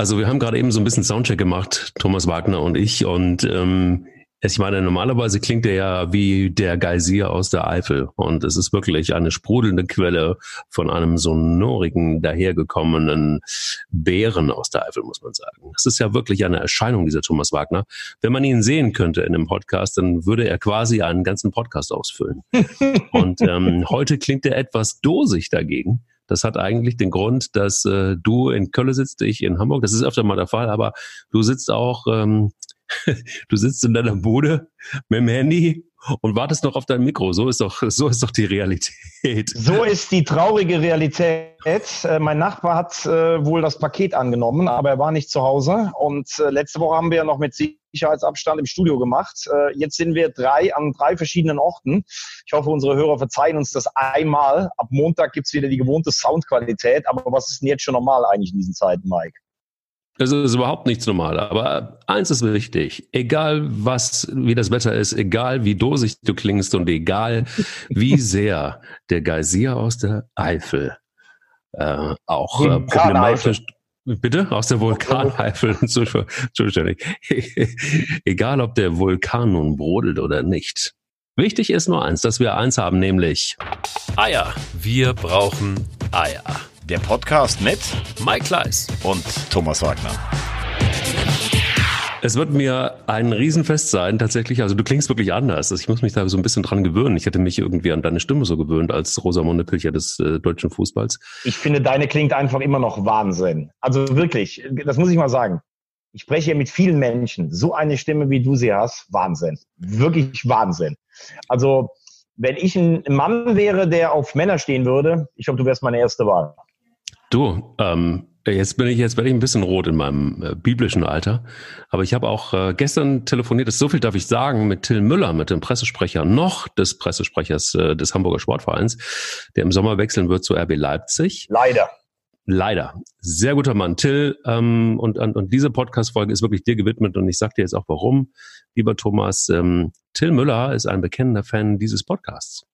Also wir haben gerade eben so ein bisschen Soundcheck gemacht, Thomas Wagner und ich. Und ähm, ich meine, normalerweise klingt er ja wie der Geysir aus der Eifel. Und es ist wirklich eine sprudelnde Quelle von einem sonorigen, dahergekommenen Bären aus der Eifel, muss man sagen. Das ist ja wirklich eine Erscheinung, dieser Thomas Wagner. Wenn man ihn sehen könnte in einem Podcast, dann würde er quasi einen ganzen Podcast ausfüllen. und ähm, heute klingt er etwas dosig dagegen. Das hat eigentlich den Grund, dass äh, du in Köln sitzt, ich in Hamburg. Das ist öfter mal der Fall, aber du sitzt auch, ähm, du sitzt in deiner Bude mit dem Handy und wartest noch auf dein Mikro. So ist doch, so ist doch die Realität. So ist die traurige Realität. Äh, mein Nachbar hat äh, wohl das Paket angenommen, aber er war nicht zu Hause. Und äh, letzte Woche haben wir ja noch mit Sicherheitsabstand im Studio gemacht. Äh, jetzt sind wir drei an drei verschiedenen Orten. Ich hoffe, unsere Hörer verzeihen uns das einmal. Ab Montag gibt's wieder die gewohnte Soundqualität. Aber was ist denn jetzt schon normal eigentlich in diesen Zeiten, Mike? Es ist überhaupt nichts normal. Aber eins ist wichtig. Egal was, wie das Wetter ist, egal wie dosig du klingst und egal wie sehr der Geysir aus der Eifel äh, auch äh, problematisch, Bitte? Aus der Vulkaneifel zuständig. Egal, ob der Vulkan nun brodelt oder nicht. Wichtig ist nur eins, dass wir eins haben, nämlich Eier. Wir brauchen Eier. Der Podcast mit Mike Kleiss und Thomas Wagner. Es wird mir ein Riesenfest sein, tatsächlich. Also du klingst wirklich anders. Also ich muss mich da so ein bisschen dran gewöhnen. Ich hätte mich irgendwie an deine Stimme so gewöhnt als Rosamunde Pilcher des äh, deutschen Fußballs. Ich finde, deine klingt einfach immer noch Wahnsinn. Also wirklich, das muss ich mal sagen. Ich spreche mit vielen Menschen. So eine Stimme, wie du sie hast, Wahnsinn. Wirklich Wahnsinn. Also, wenn ich ein Mann wäre, der auf Männer stehen würde, ich glaube, du wärst meine erste Wahl. Du, ähm, jetzt bin ich jetzt werde ich ein bisschen rot in meinem äh, biblischen Alter, aber ich habe auch äh, gestern telefoniert, so viel darf ich sagen, mit Till Müller, mit dem Pressesprecher noch des Pressesprechers äh, des Hamburger Sportvereins, der im Sommer wechseln wird zu RB Leipzig. Leider. Leider. Sehr guter Mann. Till, ähm, und, und, und diese Podcast-Folge ist wirklich dir gewidmet und ich sage dir jetzt auch warum, lieber Thomas. Ähm, Till Müller ist ein bekennender Fan dieses Podcasts.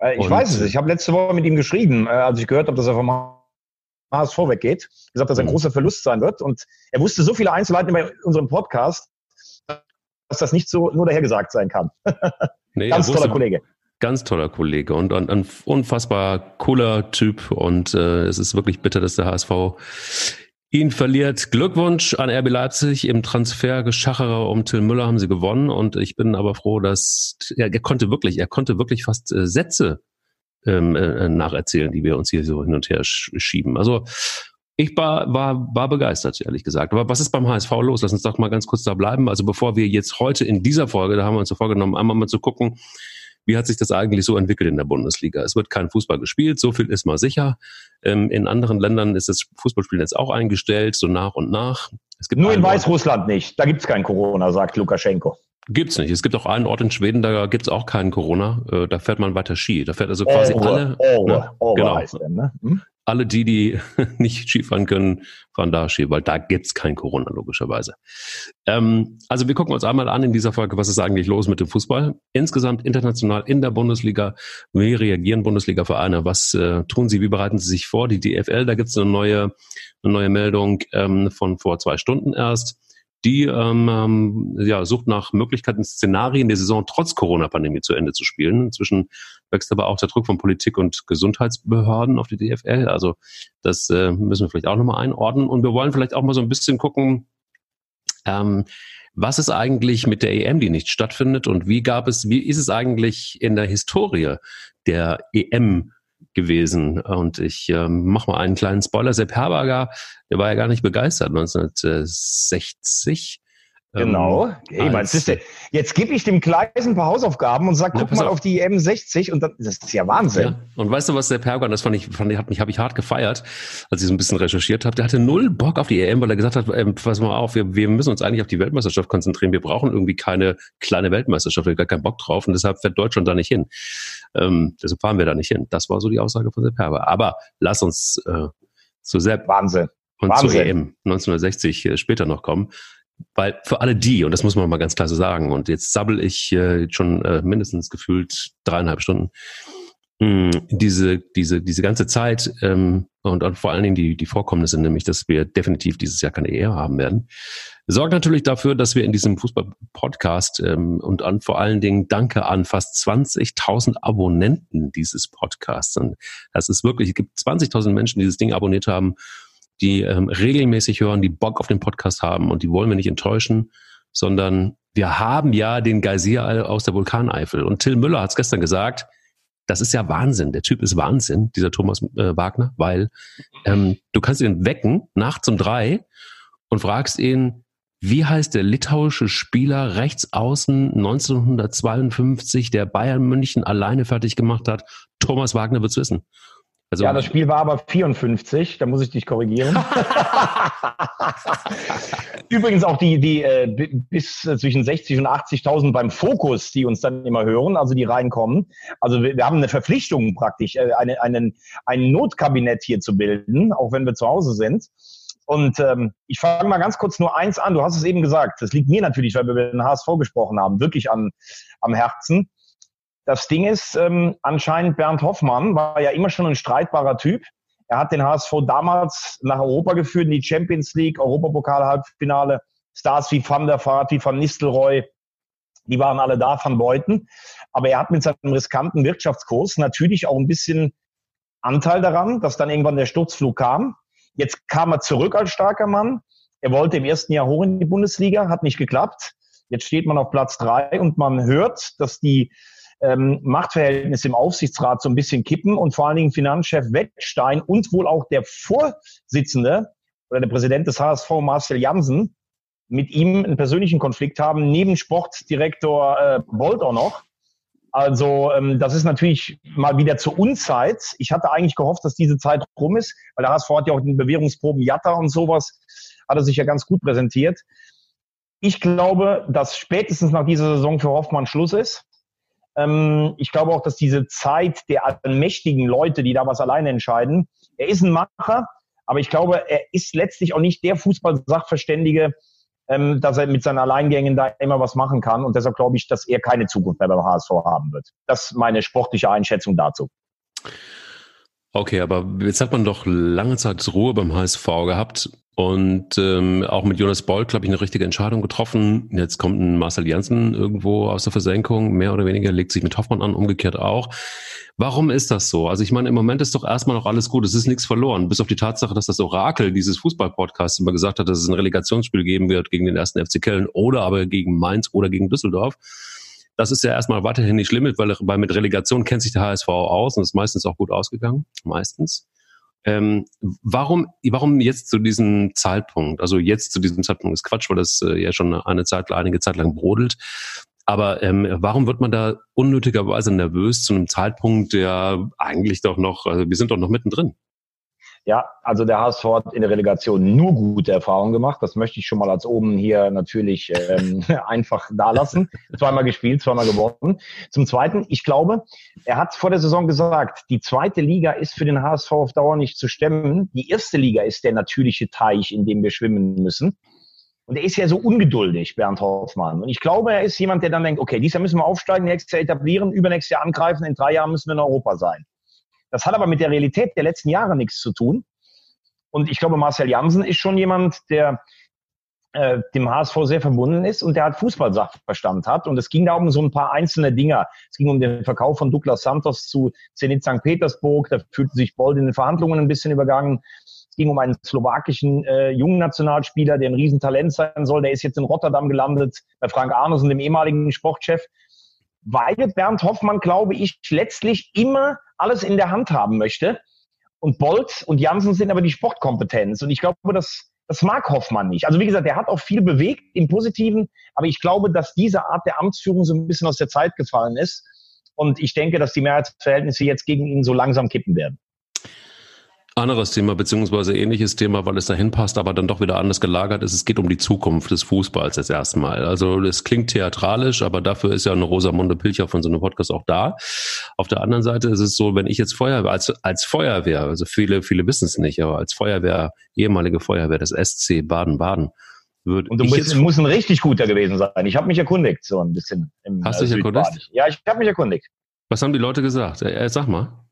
Äh, ich und, weiß es. Ich habe letzte Woche mit ihm geschrieben, äh, als ich gehört habe, dass er vom HSV weggeht. Gesagt, dass er ein mhm. großer Verlust sein wird. Und er wusste so viele Einzelheiten bei unserem Podcast, dass das nicht so nur dahergesagt sein kann. Nee, Ganz toller Kollege. Ganz toller Kollege und, und ein unfassbar cooler Typ. Und äh, es ist wirklich bitter, dass der HSV ihn verliert. Glückwunsch an RB Leipzig im Transfer Geschacherer um Till Müller haben sie gewonnen. Und ich bin aber froh, dass ja, er konnte wirklich, er konnte wirklich fast äh, Sätze ähm, äh, nacherzählen, die wir uns hier so hin und her schieben. Also ich war, war, war begeistert, ehrlich gesagt. Aber was ist beim HSV los? Lass uns doch mal ganz kurz da bleiben. Also bevor wir jetzt heute in dieser Folge, da haben wir uns so vorgenommen, einmal mal zu gucken, wie hat sich das eigentlich so entwickelt in der Bundesliga? Es wird kein Fußball gespielt, so viel ist mal sicher. Ähm, in anderen Ländern ist das Fußballspielen jetzt auch eingestellt, so nach und nach. Es gibt Nur in Weißrussland nicht. Da gibt's kein Corona, sagt Lukaschenko. Gibt's nicht. Es gibt auch einen Ort in Schweden, da gibt's auch keinen Corona. Äh, da fährt man weiter Ski. Da fährt also quasi oh, alle. Oh, ne, oh, genau. Denn, ne? hm? Alle die, die nicht Skifahren können, fahren da Ski, weil da gibt's kein Corona, logischerweise. Ähm, also wir gucken uns einmal an in dieser Folge, was ist eigentlich los mit dem Fußball? Insgesamt international in der Bundesliga. Wie reagieren Bundesliga-Vereine? Was äh, tun sie? Wie bereiten sie sich vor? Die DFL, da gibt's eine neue, eine neue Meldung ähm, von vor zwei Stunden erst die ähm, ähm, ja, sucht nach Möglichkeiten, Szenarien der Saison trotz Corona-Pandemie zu Ende zu spielen. Inzwischen wächst aber auch der Druck von Politik und Gesundheitsbehörden auf die DFL. Also das äh, müssen wir vielleicht auch nochmal einordnen. Und wir wollen vielleicht auch mal so ein bisschen gucken, ähm, was ist eigentlich mit der EM, die nicht stattfindet und wie gab es, wie ist es eigentlich in der Historie der EM gewesen. Und ich ähm, mache mal einen kleinen Spoiler. Sepp Herberger, der war ja gar nicht begeistert 1960 Genau. Ähm, hey, mein Sister, jetzt gebe ich dem Kleis ein paar Hausaufgaben und sag, guck ja, mal auf. auf die M60 und dann, das ist ja Wahnsinn. Ja. Und weißt du, was der Pergon, das fand ich, fand ich, hat mich, habe ich hart gefeiert, als ich so ein bisschen recherchiert habe. Der hatte null Bock auf die EM, weil er gesagt hat, ähm, pass mal auf, wir, wir müssen uns eigentlich auf die Weltmeisterschaft konzentrieren. Wir brauchen irgendwie keine kleine Weltmeisterschaft, wir haben gar keinen Bock drauf und deshalb fährt Deutschland da nicht hin. Ähm, deshalb fahren wir da nicht hin. Das war so die Aussage von Sepp Herber. Aber lass uns äh, zu Sepp Wahnsinn. und Wahnsinn. zur EM 1960 äh, später noch kommen. Weil für alle die, und das muss man mal ganz klar so sagen, und jetzt sabbel ich äh, schon äh, mindestens gefühlt dreieinhalb Stunden, hm, diese, diese, diese ganze Zeit ähm, und, und vor allen Dingen die, die Vorkommnisse, nämlich, dass wir definitiv dieses Jahr keine Ehe haben werden, sorgt natürlich dafür, dass wir in diesem Fußball-Podcast ähm, und an vor allen Dingen Danke an fast 20.000 Abonnenten dieses Podcasts. Und das ist wirklich, es gibt 20.000 Menschen, die dieses Ding abonniert haben, die ähm, regelmäßig hören, die Bock auf den Podcast haben und die wollen wir nicht enttäuschen, sondern wir haben ja den Geysir aus der Vulkaneifel. Und Till Müller hat es gestern gesagt, das ist ja Wahnsinn. Der Typ ist Wahnsinn, dieser Thomas äh, Wagner, weil ähm, du kannst ihn wecken nachts um drei und fragst ihn, wie heißt der litauische Spieler rechts außen 1952, der Bayern München alleine fertig gemacht hat? Thomas Wagner wird's wissen. Also, ja, das Spiel war aber 54, da muss ich dich korrigieren. Übrigens auch die, die äh, bis zwischen 60 und 80.000 beim Fokus, die uns dann immer hören, also die reinkommen. Also wir, wir haben eine Verpflichtung praktisch, äh, eine, einen, ein Notkabinett hier zu bilden, auch wenn wir zu Hause sind. Und ähm, ich fange mal ganz kurz nur eins an. Du hast es eben gesagt. Das liegt mir natürlich, weil wir über den HSV gesprochen haben, wirklich an, am Herzen. Das Ding ist, ähm, anscheinend Bernd Hoffmann war ja immer schon ein streitbarer Typ. Er hat den HSV damals nach Europa geführt, in die Champions League, Europapokal-Halbfinale. Stars wie Van der Vaart, wie Van Nistelrooy, die waren alle da, Van Beuten. Aber er hat mit seinem riskanten Wirtschaftskurs natürlich auch ein bisschen Anteil daran, dass dann irgendwann der Sturzflug kam. Jetzt kam er zurück als starker Mann. Er wollte im ersten Jahr hoch in die Bundesliga, hat nicht geklappt. Jetzt steht man auf Platz drei und man hört, dass die ähm, Machtverhältnisse im Aufsichtsrat so ein bisschen kippen und vor allen Dingen Finanzchef Wettstein und wohl auch der Vorsitzende oder der Präsident des HSV Marcel Jansen mit ihm einen persönlichen Konflikt haben, neben Sportdirektor äh, Bolt auch noch. Also ähm, das ist natürlich mal wieder zur Unzeit. Ich hatte eigentlich gehofft, dass diese Zeit rum ist, weil der HSV hat ja auch den Bewährungsproben Jatta und sowas, hat er sich ja ganz gut präsentiert. Ich glaube, dass spätestens nach dieser Saison für Hoffmann Schluss ist. Ähm, ich glaube auch, dass diese Zeit der mächtigen Leute, die da was alleine entscheiden, er ist ein Macher, aber ich glaube, er ist letztlich auch nicht der Fußball-Sachverständige, ähm, dass er mit seinen Alleingängen da immer was machen kann. Und deshalb glaube ich, dass er keine Zukunft mehr beim HSV haben wird. Das ist meine sportliche Einschätzung dazu. Okay, aber jetzt hat man doch lange Zeit Ruhe beim HSV gehabt und ähm, auch mit Jonas Boll, glaube ich, eine richtige Entscheidung getroffen. Jetzt kommt ein Marcel Janssen irgendwo aus der Versenkung, mehr oder weniger, legt sich mit Hoffmann an, umgekehrt auch. Warum ist das so? Also ich meine, im Moment ist doch erstmal noch alles gut, es ist nichts verloren, bis auf die Tatsache, dass das Orakel dieses Fußball-Podcasts immer gesagt hat, dass es ein Relegationsspiel geben wird gegen den ersten FC Köln oder aber gegen Mainz oder gegen Düsseldorf. Das ist ja erstmal weiterhin nicht schlimm, weil, weil mit Relegation kennt sich der HSV aus und ist meistens auch gut ausgegangen. Meistens. Ähm, warum, warum jetzt zu diesem Zeitpunkt? Also jetzt zu diesem Zeitpunkt ist Quatsch, weil das äh, ja schon eine Zeit, einige Zeit lang brodelt. Aber ähm, warum wird man da unnötigerweise nervös zu einem Zeitpunkt, der eigentlich doch noch, also wir sind doch noch mittendrin? Ja, also der HSV hat in der Relegation nur gute Erfahrungen gemacht. Das möchte ich schon mal als oben hier natürlich ähm, einfach da lassen. Zweimal gespielt, zweimal gewonnen. Zum Zweiten, ich glaube, er hat vor der Saison gesagt, die zweite Liga ist für den HSV auf Dauer nicht zu stemmen. Die erste Liga ist der natürliche Teich, in dem wir schwimmen müssen. Und er ist ja so ungeduldig, Bernd Hoffmann. Und ich glaube, er ist jemand, der dann denkt, okay, dieses Jahr müssen wir aufsteigen, nächstes Jahr etablieren, übernächstes Jahr angreifen, in drei Jahren müssen wir in Europa sein. Das hat aber mit der Realität der letzten Jahre nichts zu tun. Und ich glaube, Marcel Jansen ist schon jemand, der äh, dem HSV sehr verbunden ist und der hat Fußballsachverstand hat. Und es ging da um so ein paar einzelne Dinger. Es ging um den Verkauf von Douglas Santos zu Zenit St. Petersburg. Da fühlte sich Bold in den Verhandlungen ein bisschen übergangen. Es ging um einen slowakischen äh, jungen Nationalspieler, der ein Riesentalent sein soll. Der ist jetzt in Rotterdam gelandet bei Frank Arnussen, dem ehemaligen Sportchef. Weil Bernd Hoffmann, glaube ich, letztlich immer alles in der Hand haben möchte. Und Bolt und Jansen sind aber die Sportkompetenz. Und ich glaube, das, das mag Hoffmann nicht. Also wie gesagt, er hat auch viel bewegt im Positiven, aber ich glaube, dass diese Art der Amtsführung so ein bisschen aus der Zeit gefallen ist. Und ich denke, dass die Mehrheitsverhältnisse jetzt gegen ihn so langsam kippen werden. Anderes Thema, beziehungsweise ähnliches Thema, weil es dahin passt, aber dann doch wieder anders gelagert ist. Es geht um die Zukunft des Fußballs jetzt erstmal. Also es klingt theatralisch, aber dafür ist ja eine Rosamunde Pilcher von so einem Podcast auch da. Auf der anderen Seite ist es so, wenn ich jetzt Feuerwehr, als, als Feuerwehr, also viele, viele wissen es nicht, aber als Feuerwehr, ehemalige Feuerwehr des SC Baden-Baden, würde Und du musst, musst ein richtig guter gewesen sein. Ich habe mich erkundigt, so ein bisschen. Im, Hast du dich erkundigt? Ja, ich habe mich erkundigt. Was haben die Leute gesagt? Äh, sag mal.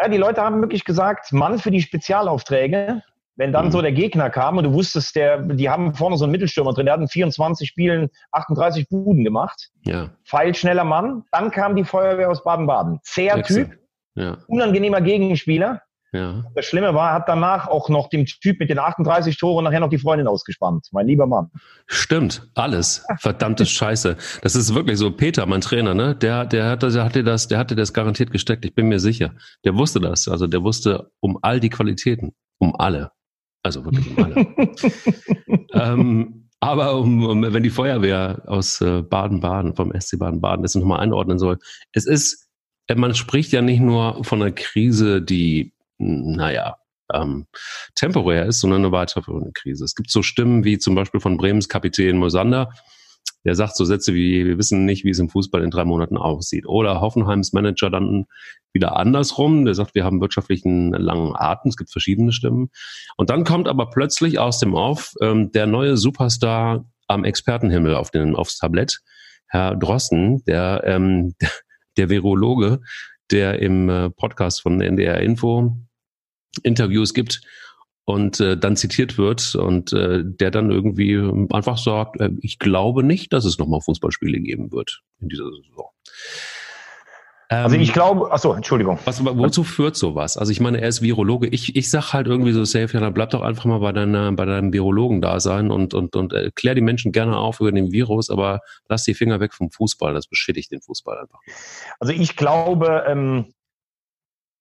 Ja, die Leute haben wirklich gesagt, Mann für die Spezialaufträge. Wenn dann mhm. so der Gegner kam und du wusstest, der, die haben vorne so einen Mittelstürmer drin, der hat in 24 Spielen 38 Buden gemacht. Ja. Pfeilschneller Mann. Dann kam die Feuerwehr aus Baden-Baden. Zäher Typ. Ja. Unangenehmer Gegenspieler. Ja. Das Schlimme war, er hat danach auch noch dem Typ mit den 38 Toren nachher noch die Freundin ausgespannt. Mein lieber Mann. Stimmt, alles. Verdammte Scheiße. Das ist wirklich so. Peter, mein Trainer, ne? Der, der hatte, der hatte das, der hatte das garantiert gesteckt. Ich bin mir sicher. Der wusste das. Also der wusste um all die Qualitäten. Um alle. Also wirklich um alle. ähm, aber um, um, wenn die Feuerwehr aus äh, Baden-Baden, vom SC Baden-Baden, das nochmal einordnen soll. Es ist, man spricht ja nicht nur von einer Krise, die naja, ähm, temporär ist, sondern eine weiterführende Krise. Es gibt so Stimmen wie zum Beispiel von Bremens Kapitän Mosander, der sagt so Sätze wie, wir wissen nicht, wie es im Fußball in drei Monaten aussieht. Oder Hoffenheims Manager dann wieder andersrum, der sagt, wir haben wirtschaftlichen langen Atem, es gibt verschiedene Stimmen. Und dann kommt aber plötzlich aus dem Off ähm, der neue Superstar am Expertenhimmel auf den, aufs Tablett, Herr Drosten, der, ähm, der Virologe, der im äh, Podcast von NDR Info Interviews gibt und äh, dann zitiert wird und äh, der dann irgendwie einfach sagt, äh, ich glaube nicht, dass es nochmal Fußballspiele geben wird in dieser Saison. Also ich ähm, glaube, achso, Entschuldigung. Was, wozu führt sowas? Also ich meine, er ist Virologe. Ich, ich sag halt irgendwie so safe, ja, dann bleib doch einfach mal bei, deiner, bei deinem Virologen da sein und, und, und erklär die Menschen gerne auf über den Virus, aber lass die Finger weg vom Fußball. Das beschädigt den Fußball einfach. Also ich glaube, ähm,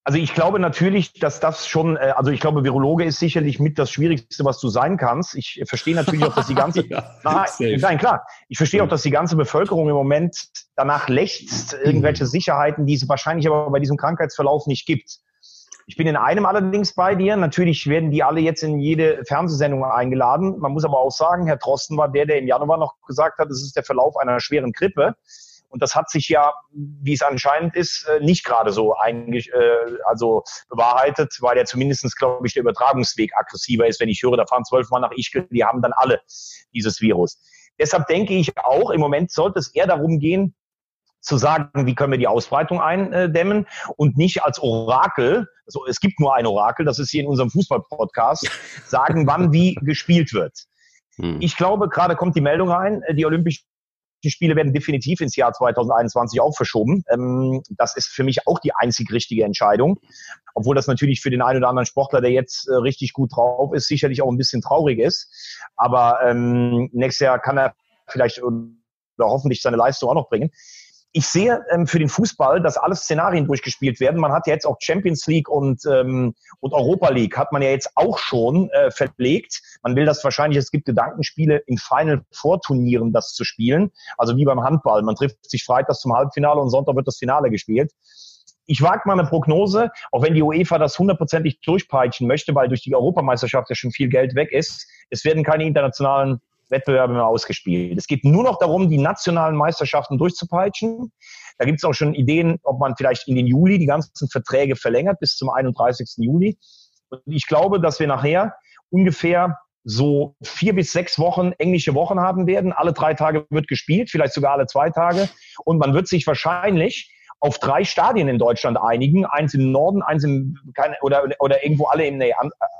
also ich glaube natürlich, dass das schon, äh, also ich glaube, Virologe ist sicherlich mit das Schwierigste, was du sein kannst. Ich verstehe natürlich auch, dass die ganze, ja, nein, nein, klar, ich verstehe auch, dass die ganze Bevölkerung im Moment danach lechzt, irgendwelche Sicherheiten, die es wahrscheinlich aber bei diesem Krankheitsverlauf nicht gibt. Ich bin in einem allerdings bei dir. Natürlich werden die alle jetzt in jede Fernsehsendung eingeladen. Man muss aber auch sagen, Herr Drosten war der, der im Januar noch gesagt hat, es ist der Verlauf einer schweren Grippe. Und das hat sich ja, wie es anscheinend ist, äh, nicht gerade so eigentlich, äh, also bewahrheitet, weil ja zumindestens glaube ich, der Übertragungsweg aggressiver ist. Wenn ich höre, da fahren zwölf Mal nach Ischgl, die haben dann alle dieses Virus. Deshalb denke ich auch, im Moment sollte es eher darum gehen, zu sagen, wie können wir die Ausbreitung eindämmen und nicht als Orakel, also es gibt nur ein Orakel, das ist hier in unserem Fußball-Podcast, sagen, wann wie gespielt wird. Hm. Ich glaube, gerade kommt die Meldung rein, die Olympischen die Spiele werden definitiv ins Jahr 2021 auch verschoben. Ähm, das ist für mich auch die einzig richtige Entscheidung. Obwohl das natürlich für den einen oder anderen Sportler, der jetzt äh, richtig gut drauf ist, sicherlich auch ein bisschen traurig ist. Aber ähm, nächstes Jahr kann er vielleicht oder hoffentlich seine Leistung auch noch bringen ich sehe ähm, für den Fußball, dass alle Szenarien durchgespielt werden. Man hat ja jetzt auch Champions League und, ähm, und Europa League hat man ja jetzt auch schon äh, verlegt. Man will das wahrscheinlich, es gibt Gedankenspiele in Final Vorturnieren, das zu spielen. Also wie beim Handball. Man trifft sich freitags zum Halbfinale und Sonntag wird das Finale gespielt. Ich wage mal eine Prognose, auch wenn die UEFA das hundertprozentig durchpeitschen möchte, weil durch die Europameisterschaft ja schon viel Geld weg ist. Es werden keine internationalen Wettbewerbe mehr ausgespielt. Es geht nur noch darum, die nationalen Meisterschaften durchzupeitschen. Da gibt es auch schon Ideen, ob man vielleicht in den Juli die ganzen Verträge verlängert bis zum 31. Juli. Und ich glaube, dass wir nachher ungefähr so vier bis sechs Wochen englische Wochen haben werden. Alle drei Tage wird gespielt, vielleicht sogar alle zwei Tage. Und man wird sich wahrscheinlich auf drei Stadien in Deutschland einigen. Eins im Norden, eins im, keine, oder, oder irgendwo alle im, nee,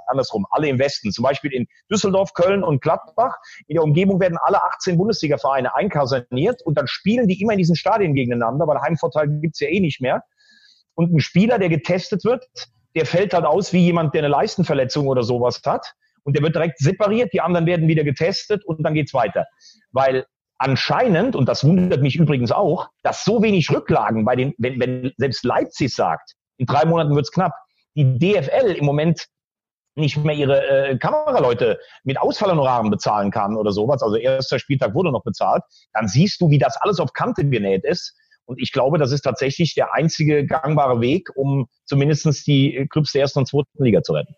andersrum, alle im Westen. Zum Beispiel in Düsseldorf, Köln und Gladbach. In der Umgebung werden alle 18 Bundesliga-Vereine einkaserniert und dann spielen die immer in diesen Stadien gegeneinander, weil Heimvorteil gibt's ja eh nicht mehr. Und ein Spieler, der getestet wird, der fällt halt aus wie jemand, der eine Leistenverletzung oder sowas hat. Und der wird direkt separiert, die anderen werden wieder getestet und dann geht's weiter. Weil anscheinend, und das wundert mich übrigens auch, dass so wenig Rücklagen bei den, wenn, wenn selbst Leipzig sagt, in drei Monaten wird's knapp, die DFL im Moment nicht mehr ihre äh, Kameraleute mit Ausfallhonoraren bezahlen kann oder sowas, also erster Spieltag wurde noch bezahlt, dann siehst du, wie das alles auf Kante genäht ist. Und ich glaube, das ist tatsächlich der einzige gangbare Weg, um zumindestens die Clubs der ersten und zweiten Liga zu retten.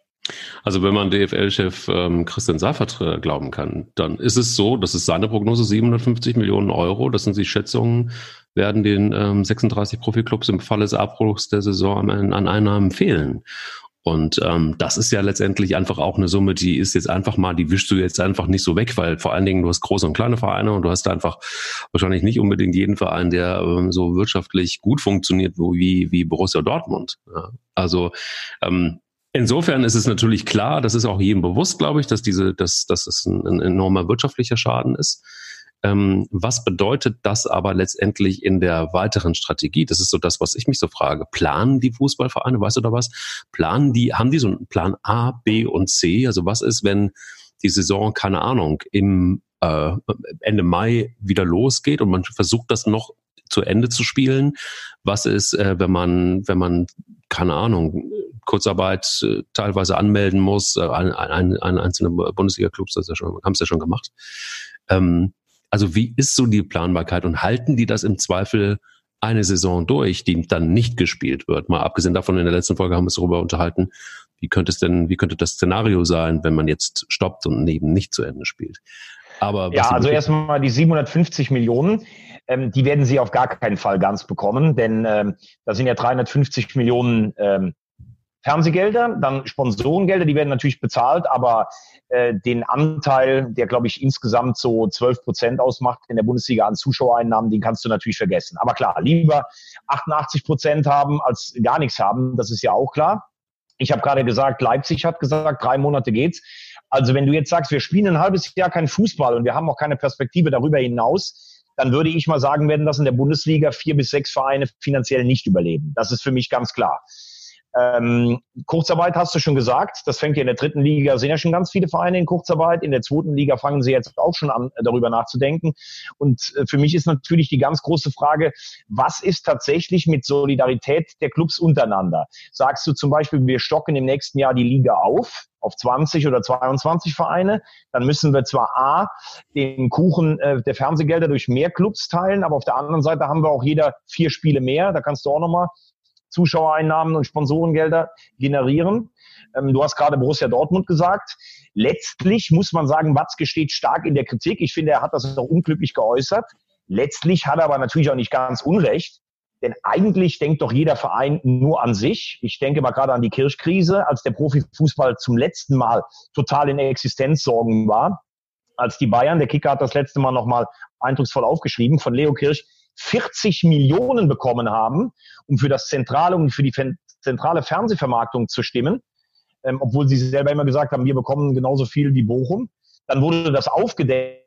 Also wenn man DFL-Chef ähm, Christian Seifert äh, glauben kann, dann ist es so, das ist seine Prognose 750 Millionen Euro, das sind die Schätzungen, werden den ähm, 36 Profiklubs im Falle des Abbruchs der Saison an, an Einnahmen fehlen. Und ähm, das ist ja letztendlich einfach auch eine Summe, die ist jetzt einfach mal, die wischst du jetzt einfach nicht so weg, weil vor allen Dingen du hast große und kleine Vereine und du hast einfach wahrscheinlich nicht unbedingt jeden Verein, der ähm, so wirtschaftlich gut funktioniert wie, wie Borussia Dortmund. Ja. Also ähm, Insofern ist es natürlich klar, das ist auch jedem bewusst, glaube ich, dass diese, dass, dass es ein, ein enormer wirtschaftlicher Schaden ist. Ähm, was bedeutet das aber letztendlich in der weiteren Strategie? Das ist so das, was ich mich so frage. Planen die Fußballvereine, weißt du da was? Planen die, haben die so einen Plan A, B und C? Also was ist, wenn die Saison, keine Ahnung, im äh, Ende Mai wieder losgeht und man versucht das noch zu Ende zu spielen? Was ist, äh, wenn man, wenn man, keine Ahnung, Kurzarbeit äh, teilweise anmelden muss, äh, ein, ein, ein einzelne Bundesliga-Clubs ja haben es ja schon gemacht. Ähm, also wie ist so die Planbarkeit und halten die das im Zweifel eine Saison durch, die dann nicht gespielt wird? Mal abgesehen davon, in der letzten Folge haben wir uns darüber unterhalten, wie könnte es denn, wie könnte das Szenario sein, wenn man jetzt stoppt und neben nicht zu Ende spielt? Aber ja, also erstmal die 750 Millionen, ähm, die werden sie auf gar keinen Fall ganz bekommen, denn ähm, da sind ja 350 Millionen ähm, Fernsehgelder, dann Sponsorengelder, die werden natürlich bezahlt, aber äh, den Anteil, der glaube ich insgesamt so 12 Prozent ausmacht in der Bundesliga an Zuschauereinnahmen, den kannst du natürlich vergessen. Aber klar, lieber 88 Prozent haben als gar nichts haben, das ist ja auch klar. Ich habe gerade gesagt, Leipzig hat gesagt, drei Monate geht's. Also wenn du jetzt sagst, wir spielen ein halbes Jahr kein Fußball und wir haben auch keine Perspektive darüber hinaus, dann würde ich mal sagen, werden das in der Bundesliga vier bis sechs Vereine finanziell nicht überleben. Das ist für mich ganz klar. Ähm, Kurzarbeit hast du schon gesagt, das fängt ja in der dritten Liga, sind ja schon ganz viele Vereine in Kurzarbeit. In der zweiten Liga fangen sie jetzt auch schon an, darüber nachzudenken. Und äh, für mich ist natürlich die ganz große Frage, was ist tatsächlich mit Solidarität der Clubs untereinander? Sagst du zum Beispiel, wir stocken im nächsten Jahr die Liga auf, auf 20 oder 22 Vereine, dann müssen wir zwar A, den Kuchen äh, der Fernsehgelder durch mehr Clubs teilen, aber auf der anderen Seite haben wir auch jeder vier Spiele mehr. Da kannst du auch nochmal Zuschauereinnahmen und Sponsorengelder generieren. Ähm, du hast gerade Borussia Dortmund gesagt. Letztlich muss man sagen, Watzke steht stark in der Kritik. Ich finde, er hat das auch unglücklich geäußert. Letztlich hat er aber natürlich auch nicht ganz Unrecht. Denn eigentlich denkt doch jeder Verein nur an sich. Ich denke mal gerade an die Kirchkrise, als der Profifußball zum letzten Mal total in Existenzsorgen war. Als die Bayern, der Kicker hat das letzte Mal nochmal eindrucksvoll aufgeschrieben, von Leo Kirch 40 Millionen bekommen haben, um für das zentrale und für die zentrale Fernsehvermarktung zu stimmen, ähm, obwohl sie selber immer gesagt haben, wir bekommen genauso viel wie Bochum. Dann wurde das aufgedeckt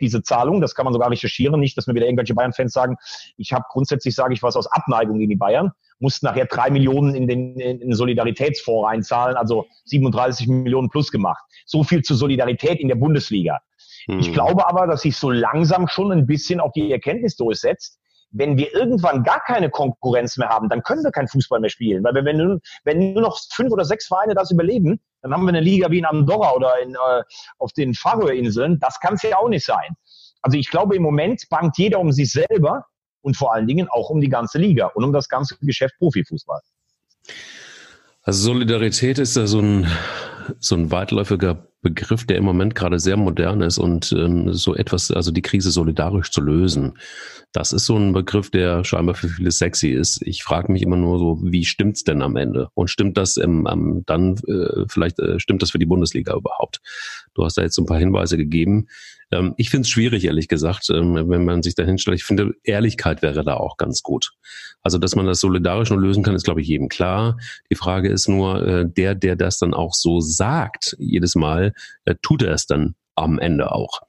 diese Zahlung. Das kann man sogar recherchieren. Nicht, dass mir wieder irgendwelche Bayern-Fans sagen, ich habe grundsätzlich, sage ich was aus Abneigung gegen die Bayern, mussten nachher drei Millionen in den, in den Solidaritätsfonds reinzahlen, also 37 Millionen plus gemacht. So viel zur Solidarität in der Bundesliga. Mhm. Ich glaube aber, dass sich so langsam schon ein bisschen auch die Erkenntnis durchsetzt, wenn wir irgendwann gar keine Konkurrenz mehr haben, dann können wir kein Fußball mehr spielen. Weil wenn, nur, wenn nur noch fünf oder sechs Vereine das überleben, dann haben wir eine Liga wie in Andorra oder in, äh, auf den Färöerinseln. Das kann es ja auch nicht sein. Also ich glaube, im Moment bangt jeder um sich selber und vor allen Dingen auch um die ganze Liga und um das ganze Geschäft Profifußball. Also Solidarität ist ja so ein, so ein weitläufiger Begriff, der im Moment gerade sehr modern ist und ähm, so etwas, also die Krise solidarisch zu lösen. Das ist so ein Begriff, der scheinbar für viele sexy ist. Ich frage mich immer nur so, wie stimmt's denn am Ende? Und stimmt das im, ähm, dann äh, vielleicht äh, stimmt das für die Bundesliga überhaupt? Du hast da jetzt so ein paar Hinweise gegeben. Ähm, ich finde es schwierig, ehrlich gesagt, ähm, wenn man sich da hinstellt. Ich finde, Ehrlichkeit wäre da auch ganz gut. Also, dass man das solidarisch nur lösen kann, ist, glaube ich, jedem klar. Die Frage ist nur, äh, der, der das dann auch so sagt, jedes Mal, äh, tut er es dann am Ende auch.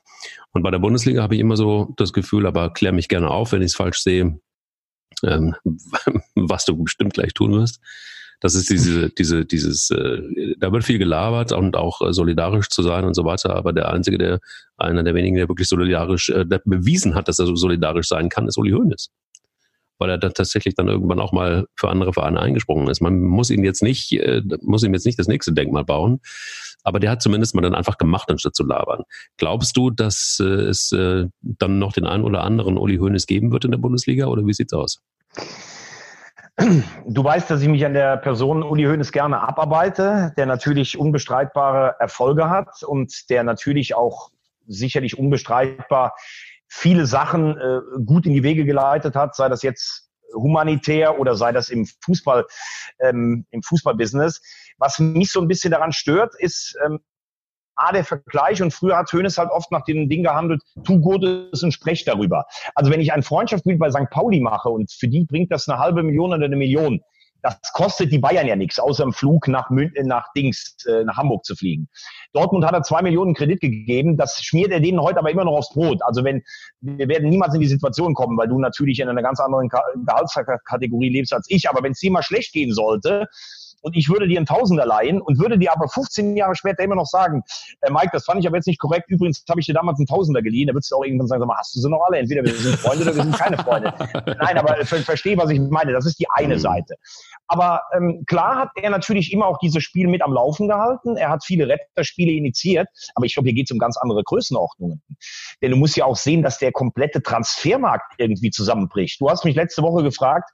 Und bei der Bundesliga habe ich immer so das Gefühl, aber klär mich gerne auf, wenn ich es falsch sehe, ähm, was du bestimmt gleich tun wirst. Das ist diese, diese, dieses, äh, da wird viel gelabert und auch äh, solidarisch zu sein und so weiter. Aber der einzige, der, einer der wenigen, der wirklich solidarisch, äh, der bewiesen hat, dass er so solidarisch sein kann, ist Uli Hoeneß. Weil er dann tatsächlich dann irgendwann auch mal für andere Vereine eingesprungen ist. Man muss ihn jetzt nicht, äh, muss ihm jetzt nicht das nächste Denkmal bauen. Aber der hat zumindest mal dann einfach gemacht, anstatt zu labern. Glaubst du, dass äh, es äh, dann noch den einen oder anderen Uli Hoeneß geben wird in der Bundesliga oder wie sieht's aus? Du weißt, dass ich mich an der Person Uli Hoeneß gerne abarbeite, der natürlich unbestreitbare Erfolge hat und der natürlich auch sicherlich unbestreitbar viele Sachen äh, gut in die Wege geleitet hat, sei das jetzt humanitär oder sei das im Fußball, ähm, im Fußballbusiness. Was mich so ein bisschen daran stört, ist, ähm, A, der Vergleich und früher hat Hönes halt oft nach dem Ding gehandelt, tu Gutes und sprech darüber. Also wenn ich ein Freundschaftsspiel bei St. Pauli mache und für die bringt das eine halbe Million oder eine Million, das kostet die Bayern ja nichts, außer im Flug nach, Mün nach Dings, äh, nach Hamburg zu fliegen. Dortmund hat er zwei Millionen Kredit gegeben, das schmiert er denen heute aber immer noch aufs Brot. Also wenn, wir werden niemals in die Situation kommen, weil du natürlich in einer ganz anderen Gehaltskategorie lebst als ich, aber wenn es dir mal schlecht gehen sollte, und ich würde dir einen Tausender leihen und würde dir aber 15 Jahre später immer noch sagen, äh, Mike, das fand ich aber jetzt nicht korrekt. Übrigens habe ich dir damals einen Tausender geliehen. Da würdest du auch irgendwann sagen, sag mal, hast du sie noch alle? Entweder wir sind Freunde oder wir sind keine Freunde. Nein, aber ver verstehe, was ich meine. Das ist die eine mhm. Seite. Aber ähm, klar hat er natürlich immer auch dieses Spiel mit am Laufen gehalten. Er hat viele Retterspiele initiiert. Aber ich glaube, hier geht es um ganz andere Größenordnungen. Denn du musst ja auch sehen, dass der komplette Transfermarkt irgendwie zusammenbricht. Du hast mich letzte Woche gefragt,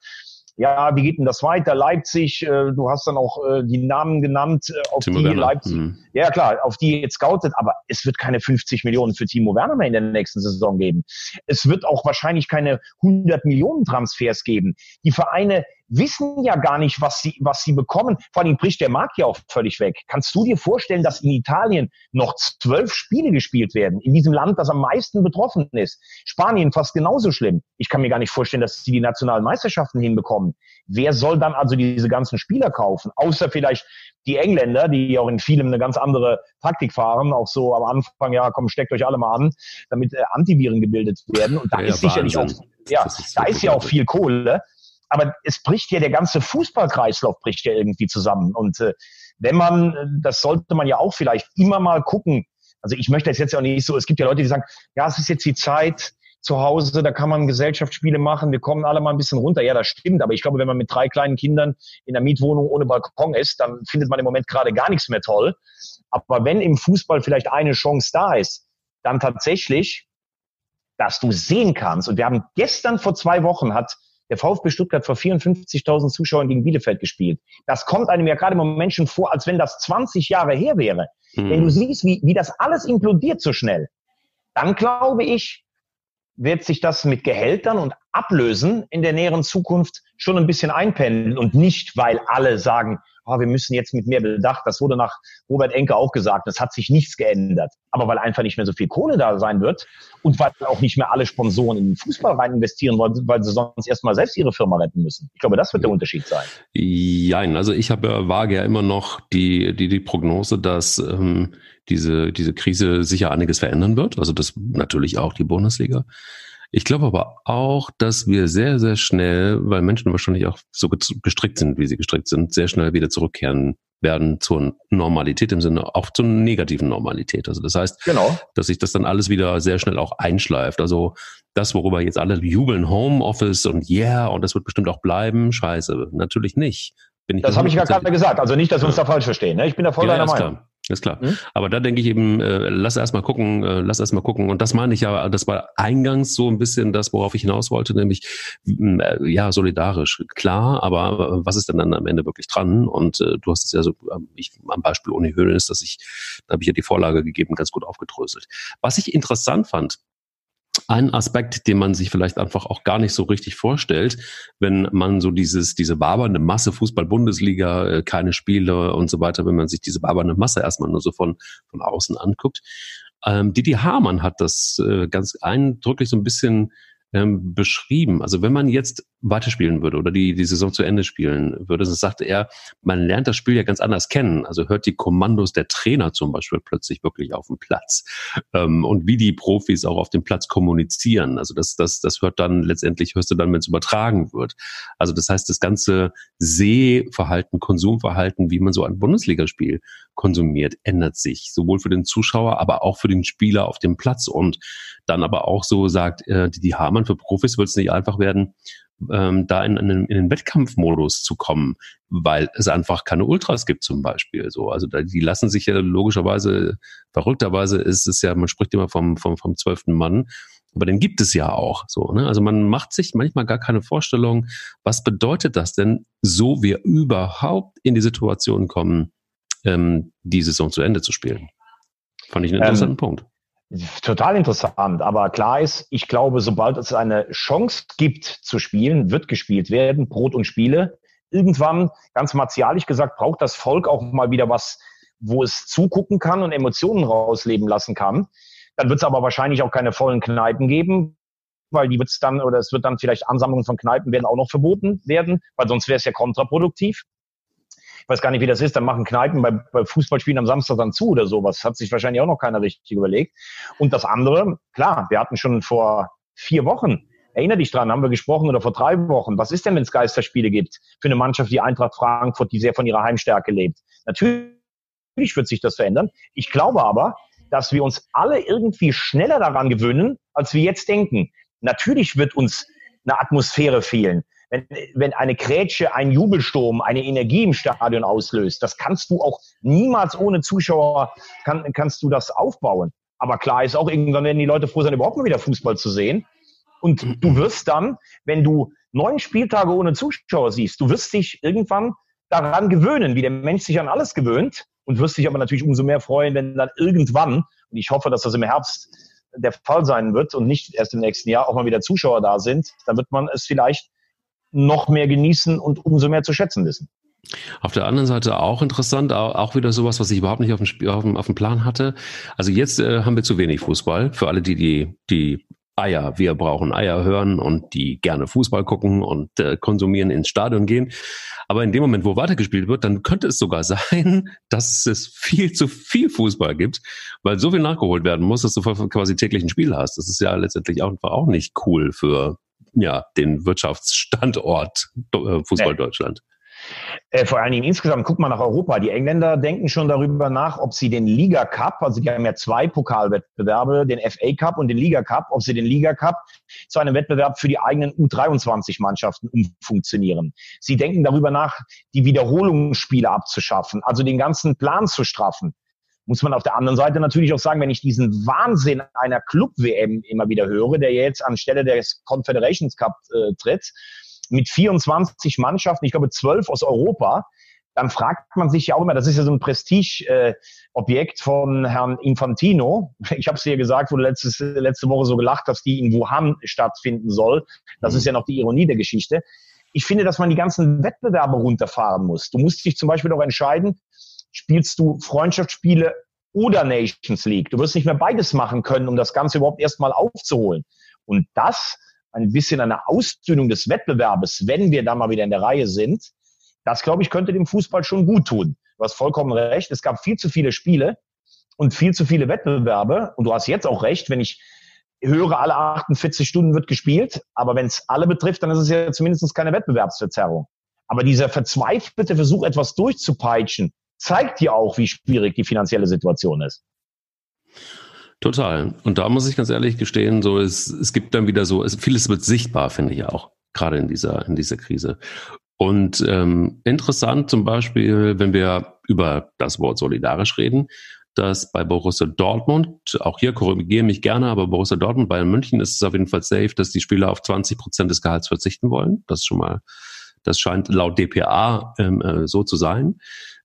ja, wie geht denn das weiter? Leipzig, äh, du hast dann auch äh, die Namen genannt, äh, auf Timo die Werner. Leipzig, mhm. ja klar, auf die jetzt scoutet, aber es wird keine 50 Millionen für Timo Werner mehr in der nächsten Saison geben. Es wird auch wahrscheinlich keine 100 Millionen Transfers geben. Die Vereine wissen ja gar nicht, was sie, was sie bekommen. Vor allem bricht der Markt ja auch völlig weg. Kannst du dir vorstellen, dass in Italien noch zwölf Spiele gespielt werden? In diesem Land, das am meisten betroffen ist. Spanien fast genauso schlimm. Ich kann mir gar nicht vorstellen, dass sie die nationalen Meisterschaften hinbekommen. Wer soll dann also diese ganzen Spieler kaufen? Außer vielleicht die Engländer, die auch in vielem eine ganz andere Taktik fahren, auch so am Anfang, ja, komm, steckt euch alle mal an, damit äh, Antiviren gebildet werden. Und da ja, ist sicherlich auch, ja, ist da ist ja auch viel Kohle aber es bricht ja der ganze Fußballkreislauf bricht ja irgendwie zusammen. Und äh, wenn man, das sollte man ja auch vielleicht immer mal gucken. Also ich möchte das jetzt auch nicht so, es gibt ja Leute, die sagen, ja, es ist jetzt die Zeit zu Hause, da kann man Gesellschaftsspiele machen, wir kommen alle mal ein bisschen runter. Ja, das stimmt, aber ich glaube, wenn man mit drei kleinen Kindern in der Mietwohnung ohne Balkon ist, dann findet man im Moment gerade gar nichts mehr toll. Aber wenn im Fußball vielleicht eine Chance da ist, dann tatsächlich, dass du sehen kannst. Und wir haben gestern vor zwei Wochen hat der VfB Stuttgart vor 54.000 Zuschauern gegen Bielefeld gespielt. Das kommt einem ja gerade im Moment schon vor, als wenn das 20 Jahre her wäre. Mhm. Wenn du siehst, wie, wie das alles implodiert so schnell, dann glaube ich, wird sich das mit Gehältern und Ablösen in der näheren Zukunft schon ein bisschen einpendeln und nicht, weil alle sagen, oh, wir müssen jetzt mit mehr Bedacht, das wurde nach Robert Enke auch gesagt, es hat sich nichts geändert. Aber weil einfach nicht mehr so viel Kohle da sein wird und weil auch nicht mehr alle Sponsoren in den Fußball rein investieren wollen, weil sie sonst erstmal selbst ihre Firma retten müssen. Ich glaube, das wird der Unterschied sein. Jein, also ich habe wage ja immer noch die, die, die Prognose, dass ähm, diese, diese Krise sicher einiges verändern wird. Also das natürlich auch die Bundesliga. Ich glaube aber auch, dass wir sehr, sehr schnell, weil Menschen wahrscheinlich auch so gestrickt sind, wie sie gestrickt sind, sehr schnell wieder zurückkehren werden zur Normalität im Sinne auch zur negativen Normalität. Also das heißt, genau. dass sich das dann alles wieder sehr schnell auch einschleift. Also das, worüber jetzt alle jubeln, Homeoffice und yeah, und das wird bestimmt auch bleiben, scheiße, natürlich nicht. das habe ich ja gerade gesagt. Also nicht, dass wir uns da falsch verstehen. Ne? Ich bin da voll ja, deiner Meinung. Klar. Ist klar. Mhm. Aber da denke ich eben, äh, lass erst mal gucken, äh, lass erst mal gucken. Und das meine ich ja, das war eingangs so ein bisschen das, worauf ich hinaus wollte, nämlich, äh, ja, solidarisch. Klar, aber was ist denn dann am Ende wirklich dran? Und äh, du hast es ja so, ähm, ich, am Beispiel Uni Höhlen ist, dass ich, da habe ich ja die Vorlage gegeben, ganz gut aufgedröselt. Was ich interessant fand, ein Aspekt, den man sich vielleicht einfach auch gar nicht so richtig vorstellt, wenn man so dieses, diese wabernde Masse Fußball-Bundesliga, äh, keine Spiele und so weiter, wenn man sich diese wabernde Masse erstmal nur so von, von außen anguckt. Ähm, Didi Hamann hat das äh, ganz eindrücklich so ein bisschen ähm, beschrieben. Also wenn man jetzt weiterspielen würde oder die, die Saison zu Ende spielen würde, so sagte er, man lernt das Spiel ja ganz anders kennen. Also hört die Kommandos der Trainer zum Beispiel plötzlich wirklich auf dem Platz ähm, und wie die Profis auch auf dem Platz kommunizieren. Also das, das, das hört dann letztendlich, hörst du dann, wenn es übertragen wird. Also das heißt, das ganze Sehverhalten, Konsumverhalten, wie man so ein Bundesligaspiel konsumiert, ändert sich. Sowohl für den Zuschauer, aber auch für den Spieler auf dem Platz. Und dann aber auch so sagt äh, die, die Hamann, für Profis wird es nicht einfach werden, ähm, da in, in, in den Wettkampfmodus zu kommen, weil es einfach keine Ultras gibt zum Beispiel. So, also da, die lassen sich ja logischerweise, verrückterweise ist es ja, man spricht immer vom vom vom zwölften Mann, aber den gibt es ja auch. So, ne? Also man macht sich manchmal gar keine Vorstellung, was bedeutet das denn, so wir überhaupt in die Situation kommen, ähm, die Saison zu Ende zu spielen. Fand ich einen interessanten ähm, Punkt. Total interessant, aber klar ist, ich glaube, sobald es eine Chance gibt zu spielen, wird gespielt werden, Brot und Spiele. Irgendwann, ganz martialisch gesagt, braucht das Volk auch mal wieder was, wo es zugucken kann und Emotionen rausleben lassen kann. Dann wird es aber wahrscheinlich auch keine vollen Kneipen geben, weil die wird es dann, oder es wird dann vielleicht Ansammlungen von Kneipen werden auch noch verboten werden, weil sonst wäre es ja kontraproduktiv. Ich weiß gar nicht, wie das ist. Dann machen Kneipen bei, bei Fußballspielen am Samstag dann zu oder sowas. Hat sich wahrscheinlich auch noch keiner richtig überlegt. Und das andere, klar, wir hatten schon vor vier Wochen Erinner dich dran, haben wir gesprochen oder vor drei Wochen. Was ist denn, wenn es Geisterspiele gibt für eine Mannschaft wie Eintracht Frankfurt, die sehr von ihrer Heimstärke lebt? Natürlich wird sich das verändern. Ich glaube aber, dass wir uns alle irgendwie schneller daran gewöhnen, als wir jetzt denken. Natürlich wird uns eine Atmosphäre fehlen. Wenn, wenn eine Grätsche, ein Jubelsturm, eine Energie im Stadion auslöst, das kannst du auch niemals ohne Zuschauer, kann, kannst du das aufbauen. Aber klar ist auch, irgendwann werden die Leute froh sein, überhaupt mal wieder Fußball zu sehen. Und du wirst dann, wenn du neun Spieltage ohne Zuschauer siehst, du wirst dich irgendwann daran gewöhnen, wie der Mensch sich an alles gewöhnt und wirst dich aber natürlich umso mehr freuen, wenn dann irgendwann, und ich hoffe, dass das im Herbst der Fall sein wird und nicht erst im nächsten Jahr auch mal wieder Zuschauer da sind, dann wird man es vielleicht noch mehr genießen und umso mehr zu schätzen wissen. Auf der anderen Seite auch interessant, auch wieder sowas, was ich überhaupt nicht auf dem, Spiel, auf dem, auf dem Plan hatte. Also jetzt äh, haben wir zu wenig Fußball. Für alle, die die, die Eier, wir brauchen Eier hören und die gerne Fußball gucken und äh, konsumieren, ins Stadion gehen. Aber in dem Moment, wo weitergespielt wird, dann könnte es sogar sein, dass es viel zu viel Fußball gibt, weil so viel nachgeholt werden muss, dass du quasi täglich ein Spiel hast. Das ist ja letztendlich auch, auch nicht cool für ja, den Wirtschaftsstandort äh, Fußball nee. Deutschland. Äh, vor allen Dingen insgesamt, guck mal nach Europa. Die Engländer denken schon darüber nach, ob sie den Liga Cup, also die haben ja zwei Pokalwettbewerbe, den FA Cup und den Liga Cup, ob sie den Liga Cup zu einem Wettbewerb für die eigenen U23-Mannschaften umfunktionieren. Sie denken darüber nach, die Wiederholungsspiele abzuschaffen, also den ganzen Plan zu straffen muss man auf der anderen Seite natürlich auch sagen, wenn ich diesen Wahnsinn einer Club-WM immer wieder höre, der jetzt anstelle des Confederations Cup äh, tritt, mit 24 Mannschaften, ich glaube 12 aus Europa, dann fragt man sich ja auch immer, das ist ja so ein Prestige-Objekt äh, von Herrn Infantino. Ich habe es dir gesagt, wo du letztes, letzte Woche so gelacht hast, die in Wuhan stattfinden soll. Das mhm. ist ja noch die Ironie der Geschichte. Ich finde, dass man die ganzen Wettbewerbe runterfahren muss. Du musst dich zum Beispiel auch entscheiden, spielst du Freundschaftsspiele oder Nations League. Du wirst nicht mehr beides machen können, um das Ganze überhaupt erstmal aufzuholen. Und das ein bisschen eine Ausdünnung des Wettbewerbes, wenn wir da mal wieder in der Reihe sind, das, glaube ich, könnte dem Fußball schon gut tun. Du hast vollkommen recht. Es gab viel zu viele Spiele und viel zu viele Wettbewerbe. Und du hast jetzt auch recht, wenn ich höre, alle 48 Stunden wird gespielt. Aber wenn es alle betrifft, dann ist es ja zumindest keine Wettbewerbsverzerrung. Aber dieser verzweifelte Versuch, etwas durchzupeitschen, zeigt ja auch, wie schwierig die finanzielle Situation ist. Total. Und da muss ich ganz ehrlich gestehen, so es, es gibt dann wieder so, es, vieles wird sichtbar, finde ich auch, gerade in dieser, in dieser Krise. Und ähm, interessant zum Beispiel, wenn wir über das Wort solidarisch reden, dass bei Borussia Dortmund, auch hier korrigiere mich gerne, aber Borussia Dortmund, Bayern München ist es auf jeden Fall safe, dass die Spieler auf 20 Prozent des Gehalts verzichten wollen. Das ist schon mal, das scheint laut DPA ähm, äh, so zu sein.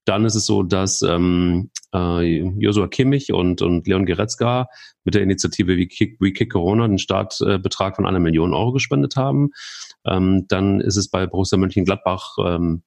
Dann ist es so, dass ähm, äh, Joshua Kimmich und, und Leon Goretzka mit der Initiative We Kick, We Kick Corona einen Startbetrag von einer Million Euro gespendet haben. Ähm, dann ist es bei Borussia Mönchengladbach ähm,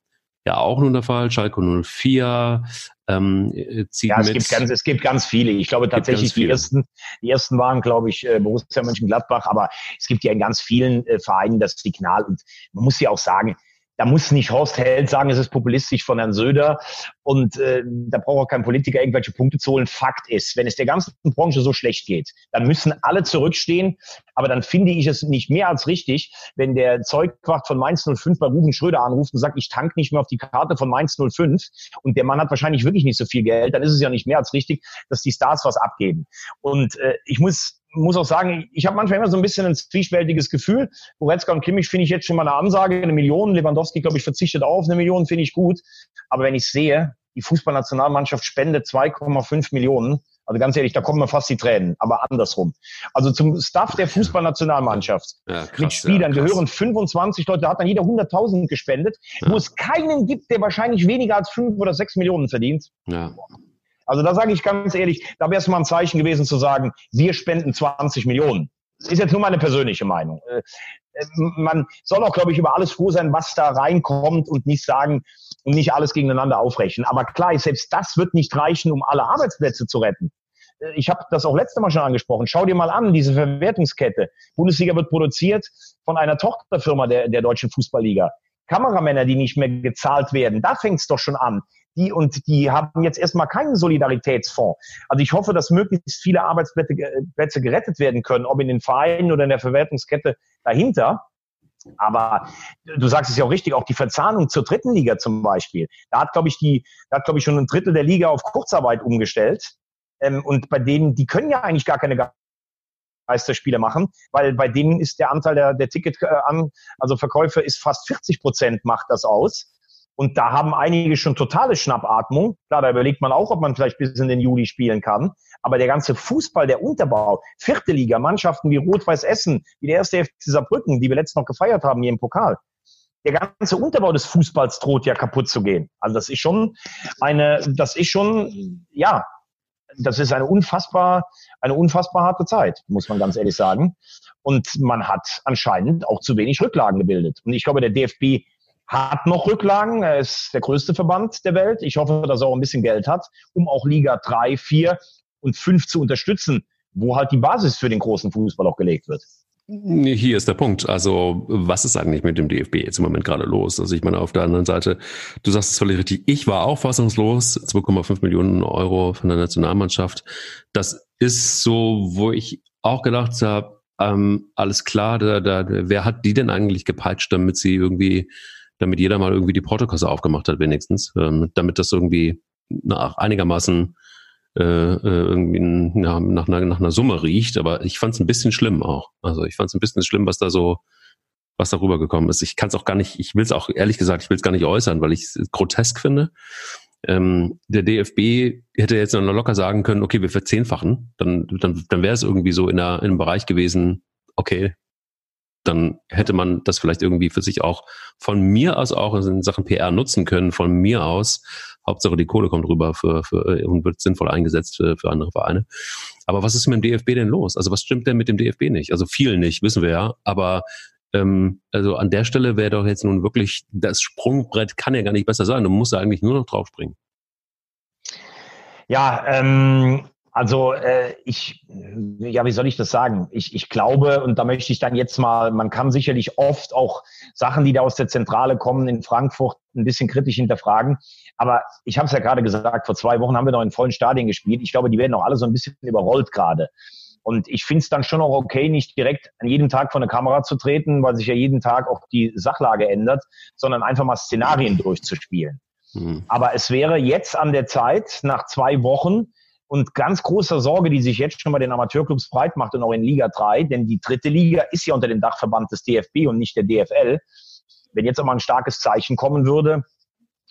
ja auch nun der Fall. Schalke 04 ähm, zieht ja, es mit. Gibt ganz, es gibt ganz viele. Ich glaube tatsächlich, die ersten, die ersten waren, glaube ich, äh, Borussia Mönchengladbach, aber es gibt ja in ganz vielen äh, Vereinen das Signal. Und man muss ja auch sagen, da muss nicht Horst Held sagen, es ist populistisch von Herrn Söder und äh, da braucht auch kein Politiker irgendwelche Punkte zu holen. Fakt ist, wenn es der ganzen Branche so schlecht geht, dann müssen alle zurückstehen. Aber dann finde ich es nicht mehr als richtig, wenn der Zeugwacht von Mainz 05 bei Ruben Schröder anruft und sagt, ich tank nicht mehr auf die Karte von Mainz 05 und der Mann hat wahrscheinlich wirklich nicht so viel Geld, dann ist es ja nicht mehr als richtig, dass die Stars was abgeben. Und äh, ich muss muss auch sagen, ich habe manchmal immer so ein bisschen ein zwiespältiges Gefühl. Goretzka und Kimmich finde ich jetzt schon mal eine Ansage, eine Million. Lewandowski, glaube ich, verzichtet auf eine Million, finde ich gut. Aber wenn ich sehe, die Fußballnationalmannschaft spendet 2,5 Millionen, also ganz ehrlich, da kommen mir fast die Tränen, aber andersrum. Also zum Staff der Fußballnationalmannschaft ja, krass, mit Spielern ja, gehören 25 Leute, da hat dann jeder 100.000 gespendet, ja. wo es keinen gibt, der wahrscheinlich weniger als 5 oder 6 Millionen verdient. Ja. Also da sage ich ganz ehrlich, da wäre es mal ein Zeichen gewesen zu sagen, wir spenden 20 Millionen. Das ist jetzt nur meine persönliche Meinung. Äh, äh, man soll auch, glaube ich, über alles froh sein, was da reinkommt und nicht sagen und nicht alles gegeneinander aufrechnen. Aber klar, selbst das wird nicht reichen, um alle Arbeitsplätze zu retten. Äh, ich habe das auch letzte Mal schon angesprochen. Schau dir mal an, diese Verwertungskette. Bundesliga wird produziert von einer Tochterfirma der, der deutschen Fußballliga. Kameramänner, die nicht mehr gezahlt werden, da fängt es doch schon an. Die und die haben jetzt erstmal keinen Solidaritätsfonds. Also ich hoffe, dass möglichst viele Arbeitsplätze Plätze gerettet werden können, ob in den Vereinen oder in der Verwertungskette dahinter. Aber du sagst es ja auch richtig, auch die Verzahnung zur dritten Liga zum Beispiel. Da hat, glaube ich, die, da hat, glaube ich, schon ein Drittel der Liga auf Kurzarbeit umgestellt. Ähm, und bei denen, die können ja eigentlich gar keine Meisterspiele machen, weil bei denen ist der Anteil der, der Ticket äh, an, also Verkäufe ist fast 40 Prozent macht das aus. Und da haben einige schon totale Schnappatmung. Klar, da überlegt man auch, ob man vielleicht bis in den Juli spielen kann. Aber der ganze Fußball, der Unterbau, vierte Liga, Mannschaften wie Rot-Weiß Essen, wie der erste FC Saarbrücken, die wir letztens noch gefeiert haben hier im Pokal. Der ganze Unterbau des Fußballs droht ja kaputt zu gehen. Also das ist schon eine, das ist schon, ja, das ist eine unfassbar, eine unfassbar harte Zeit, muss man ganz ehrlich sagen. Und man hat anscheinend auch zu wenig Rücklagen gebildet. Und ich glaube, der DFB hat noch Rücklagen. Er ist der größte Verband der Welt. Ich hoffe, dass er auch ein bisschen Geld hat, um auch Liga 3, 4 und 5 zu unterstützen, wo halt die Basis für den großen Fußball auch gelegt wird. Hier ist der Punkt. Also, was ist eigentlich mit dem DFB jetzt im Moment gerade los? Also, ich meine, auf der anderen Seite, du sagst es völlig richtig. Ich war auch fassungslos. 2,5 Millionen Euro von der Nationalmannschaft. Das ist so, wo ich auch gedacht habe, ähm, alles klar, da, da, wer hat die denn eigentlich gepeitscht, damit sie irgendwie, damit jeder mal irgendwie die Portokasse aufgemacht hat, wenigstens, ähm, damit das irgendwie nach einigermaßen äh, äh, irgendwie ja, nach, einer, nach einer Summe riecht, aber ich fand es ein bisschen schlimm auch. Also ich fand es ein bisschen schlimm, was da so, was da rübergekommen ist. Ich kann es auch gar nicht, ich will es auch ehrlich gesagt, ich will es gar nicht äußern, weil ich es grotesk finde. Ähm, der DFB hätte jetzt noch locker sagen können, okay, wir verzehnfachen, dann, dann, dann wäre es irgendwie so in, der, in einem Bereich gewesen, okay, dann hätte man das vielleicht irgendwie für sich auch von mir aus auch in Sachen PR nutzen können, von mir aus. Hauptsache die Kohle kommt rüber für, für, und wird sinnvoll eingesetzt für, für andere Vereine. Aber was ist mit dem DFB denn los? Also was stimmt denn mit dem DFB nicht? Also viel nicht, wissen wir ja. Aber ähm, also an der Stelle wäre doch jetzt nun wirklich, das Sprungbrett kann ja gar nicht besser sein. Du musst da eigentlich nur noch draufspringen. Ja, ähm, also äh, ich, ja, wie soll ich das sagen? Ich, ich glaube, und da möchte ich dann jetzt mal, man kann sicherlich oft auch Sachen, die da aus der Zentrale kommen, in Frankfurt ein bisschen kritisch hinterfragen. Aber ich habe es ja gerade gesagt, vor zwei Wochen haben wir noch in vollen Stadien gespielt. Ich glaube, die werden auch alle so ein bisschen überrollt gerade. Und ich finde es dann schon auch okay, nicht direkt an jedem Tag vor eine Kamera zu treten, weil sich ja jeden Tag auch die Sachlage ändert, sondern einfach mal Szenarien durchzuspielen. Mhm. Aber es wäre jetzt an der Zeit, nach zwei Wochen, und ganz großer Sorge, die sich jetzt schon bei den Amateurclubs breit macht und auch in Liga 3, denn die dritte Liga ist ja unter dem Dachverband des DFB und nicht der DFL. Wenn jetzt mal ein starkes Zeichen kommen würde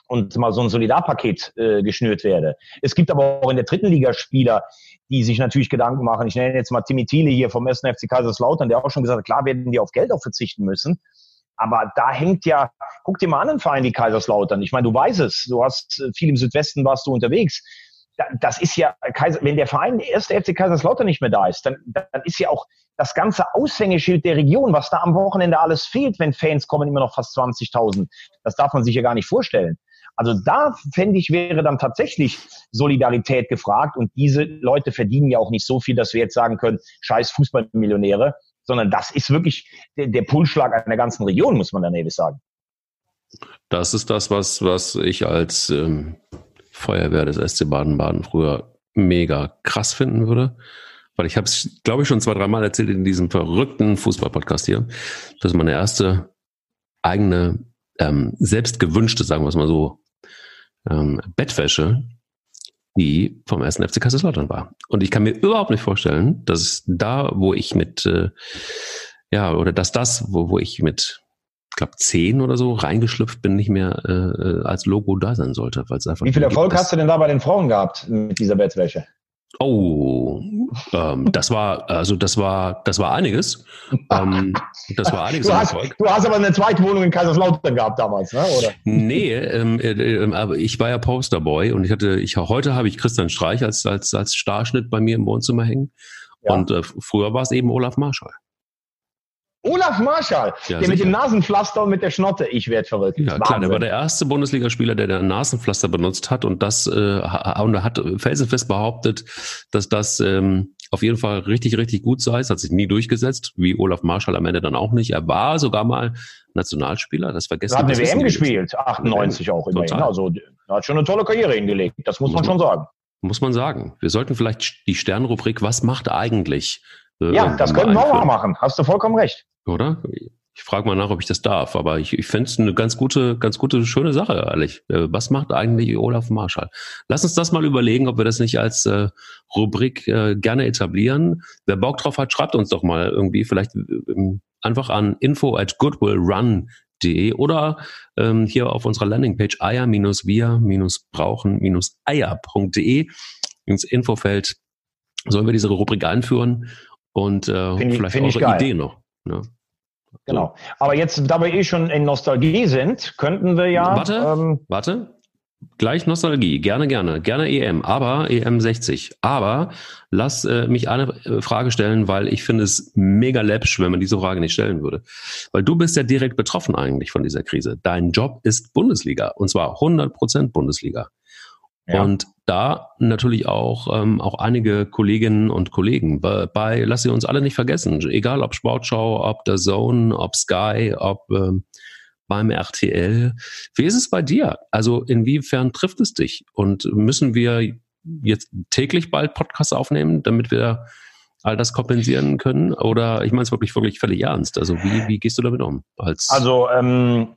und mal so ein Solidarpaket äh, geschnürt werde. Es gibt aber auch in der dritten Liga Spieler, die sich natürlich Gedanken machen. Ich nenne jetzt mal Timmy Thiele hier vom 1. FC Kaiserslautern, der auch schon gesagt hat, klar werden die auf Geld auch verzichten müssen. Aber da hängt ja, guck dir mal an einen Verein wie Kaiserslautern. Ich meine, du weißt es, du hast äh, viel im Südwesten warst du unterwegs das ist ja, wenn der Verein, der erste FC Kaiserslautern nicht mehr da ist, dann, dann ist ja auch das ganze Aushängeschild der Region, was da am Wochenende alles fehlt, wenn Fans kommen, immer noch fast 20.000. Das darf man sich ja gar nicht vorstellen. Also da fände ich, wäre dann tatsächlich Solidarität gefragt und diese Leute verdienen ja auch nicht so viel, dass wir jetzt sagen können, scheiß Fußballmillionäre, sondern das ist wirklich der, der Pulsschlag einer ganzen Region, muss man dann ehrlich sagen. Das ist das, was, was ich als ähm, Feuerwehr des SC Baden-Baden früher mega krass finden würde. Weil ich habe es, glaube ich, schon zwei, dreimal erzählt in diesem verrückten Fußball-Podcast hier. Das ist meine erste eigene, ähm, selbst sagen wir es mal so, ähm, Bettwäsche, die vom ersten FC Kaiserslautern war. Und ich kann mir überhaupt nicht vorstellen, dass da, wo ich mit, äh, ja, oder dass das, wo, wo ich mit glaube, zehn oder so reingeschlüpft bin, nicht mehr äh, äh als Logo da sein sollte. Weil es einfach Wie viel Erfolg hast du denn da bei den Frauen gehabt mit dieser Bettwäsche? Oh, ähm, das war also das war das war einiges. Ähm, das war einiges. Du hast, du hast, aber eine zweite Wohnung in Kaiserslautern gehabt damals, ne? Oder? Nee, ähm, äh, äh, aber ich war ja Posterboy und ich hatte ich heute habe ich Christian Streich als als als Starschnitt bei mir im Wohnzimmer hängen ja. und äh, früher war es eben Olaf Marschall. Olaf Marschall, ja, der sicher. mit dem Nasenpflaster und mit der Schnotte. Ich werde verrückt. Ja, Wahnsinn. klar, der war der erste Bundesligaspieler, der den Nasenpflaster benutzt hat und das äh, und hat felsenfest behauptet, dass das ähm, auf jeden Fall richtig, richtig gut sei. Es hat sich nie durchgesetzt, wie Olaf Marschall am Ende dann auch nicht. Er war sogar mal Nationalspieler, das vergessen wir. Er hat eine WM gespielt, 98 auch immerhin. Total. Also er hat schon eine tolle Karriere hingelegt, das muss, muss man schon sagen. Muss man sagen. Wir sollten vielleicht die Sternrubrik, was macht eigentlich? Äh, ja, das können wir auch machen. Hast du vollkommen recht oder? Ich frage mal nach, ob ich das darf, aber ich, ich fände es eine ganz gute, ganz gute, schöne Sache, ehrlich. Äh, was macht eigentlich Olaf Marschall? Lass uns das mal überlegen, ob wir das nicht als äh, Rubrik äh, gerne etablieren. Wer Bock drauf hat, schreibt uns doch mal irgendwie vielleicht äh, einfach an info at goodwillrun.de oder ähm, hier auf unserer Landingpage eier-wir-brauchen-eier.de ins Infofeld sollen wir diese Rubrik einführen und äh, ich, vielleicht eure Idee noch. Ne? Genau. Aber jetzt, da wir eh schon in Nostalgie sind, könnten wir ja. Warte, ähm, warte. Gleich Nostalgie, gerne, gerne, gerne EM, aber EM 60. Aber lass äh, mich eine äh, Frage stellen, weil ich finde es mega läppsch, wenn man diese Frage nicht stellen würde. Weil du bist ja direkt betroffen eigentlich von dieser Krise. Dein Job ist Bundesliga und zwar 100 Prozent Bundesliga. Ja. Und da natürlich auch, ähm, auch einige Kolleginnen und Kollegen. Bei, bei, lass sie uns alle nicht vergessen, egal ob Sportschau, ob der Zone, ob Sky, ob ähm, beim RTL. Wie ist es bei dir? Also inwiefern trifft es dich? Und müssen wir jetzt täglich bald Podcasts aufnehmen, damit wir all das kompensieren können? Oder ich meine es wirklich, wirklich völlig ernst. Also wie, wie gehst du damit um? Als also ähm,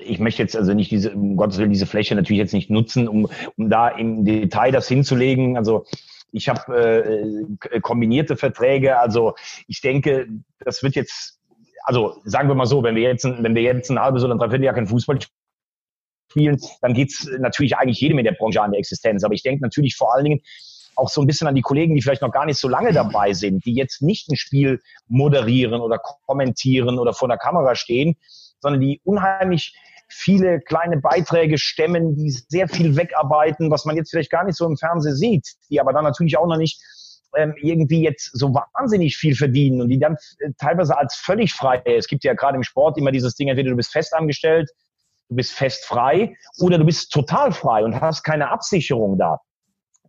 ich möchte jetzt also nicht diese, um Gottes Willen, diese Fläche natürlich jetzt nicht nutzen, um, um da im Detail das hinzulegen. Also ich habe äh, kombinierte Verträge. Also ich denke, das wird jetzt, also sagen wir mal so, wenn wir jetzt, wenn wir jetzt ein halbes oder ein Dreivierteljahr kein Fußball spielen, dann geht's natürlich eigentlich jedem in der Branche an der Existenz. Aber ich denke natürlich vor allen Dingen auch so ein bisschen an die Kollegen, die vielleicht noch gar nicht so lange dabei sind, die jetzt nicht ein Spiel moderieren oder kommentieren oder vor der Kamera stehen, sondern die unheimlich viele kleine Beiträge stemmen, die sehr viel wegarbeiten, was man jetzt vielleicht gar nicht so im Fernsehen sieht, die aber dann natürlich auch noch nicht ähm, irgendwie jetzt so wahnsinnig viel verdienen und die dann äh, teilweise als völlig frei, es gibt ja gerade im Sport immer dieses Ding, entweder du bist fest angestellt, du bist fest frei oder du bist total frei und hast keine Absicherung da.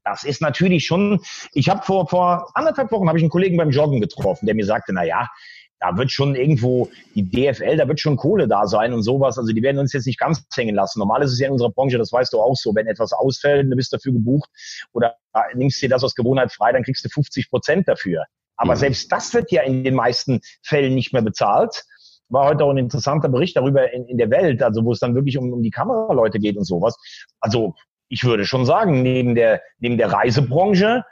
Das ist natürlich schon, ich habe vor, vor anderthalb Wochen habe ich einen Kollegen beim Joggen getroffen, der mir sagte, na ja, da wird schon irgendwo die DFL, da wird schon Kohle da sein und sowas. Also die werden uns jetzt nicht ganz hängen lassen. Normal ist es ja in unserer Branche, das weißt du auch so, wenn etwas ausfällt, du bist dafür gebucht oder nimmst dir das aus Gewohnheit frei, dann kriegst du 50 Prozent dafür. Aber mhm. selbst das wird ja in den meisten Fällen nicht mehr bezahlt. War heute auch ein interessanter Bericht darüber in, in der Welt, also wo es dann wirklich um, um die Kameraleute geht und sowas. Also ich würde schon sagen, neben der, neben der Reisebranche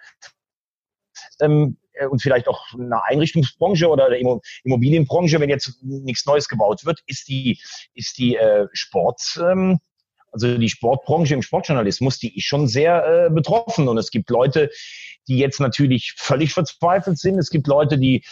ähm, äh, und vielleicht auch eine Einrichtungsbranche oder der Immobilienbranche, wenn jetzt nichts Neues gebaut wird, ist die, ist die äh, Sport, ähm, also die Sportbranche im Sportjournalismus, die ist schon sehr äh, betroffen. Und es gibt Leute, die jetzt natürlich völlig verzweifelt sind. Es gibt Leute, die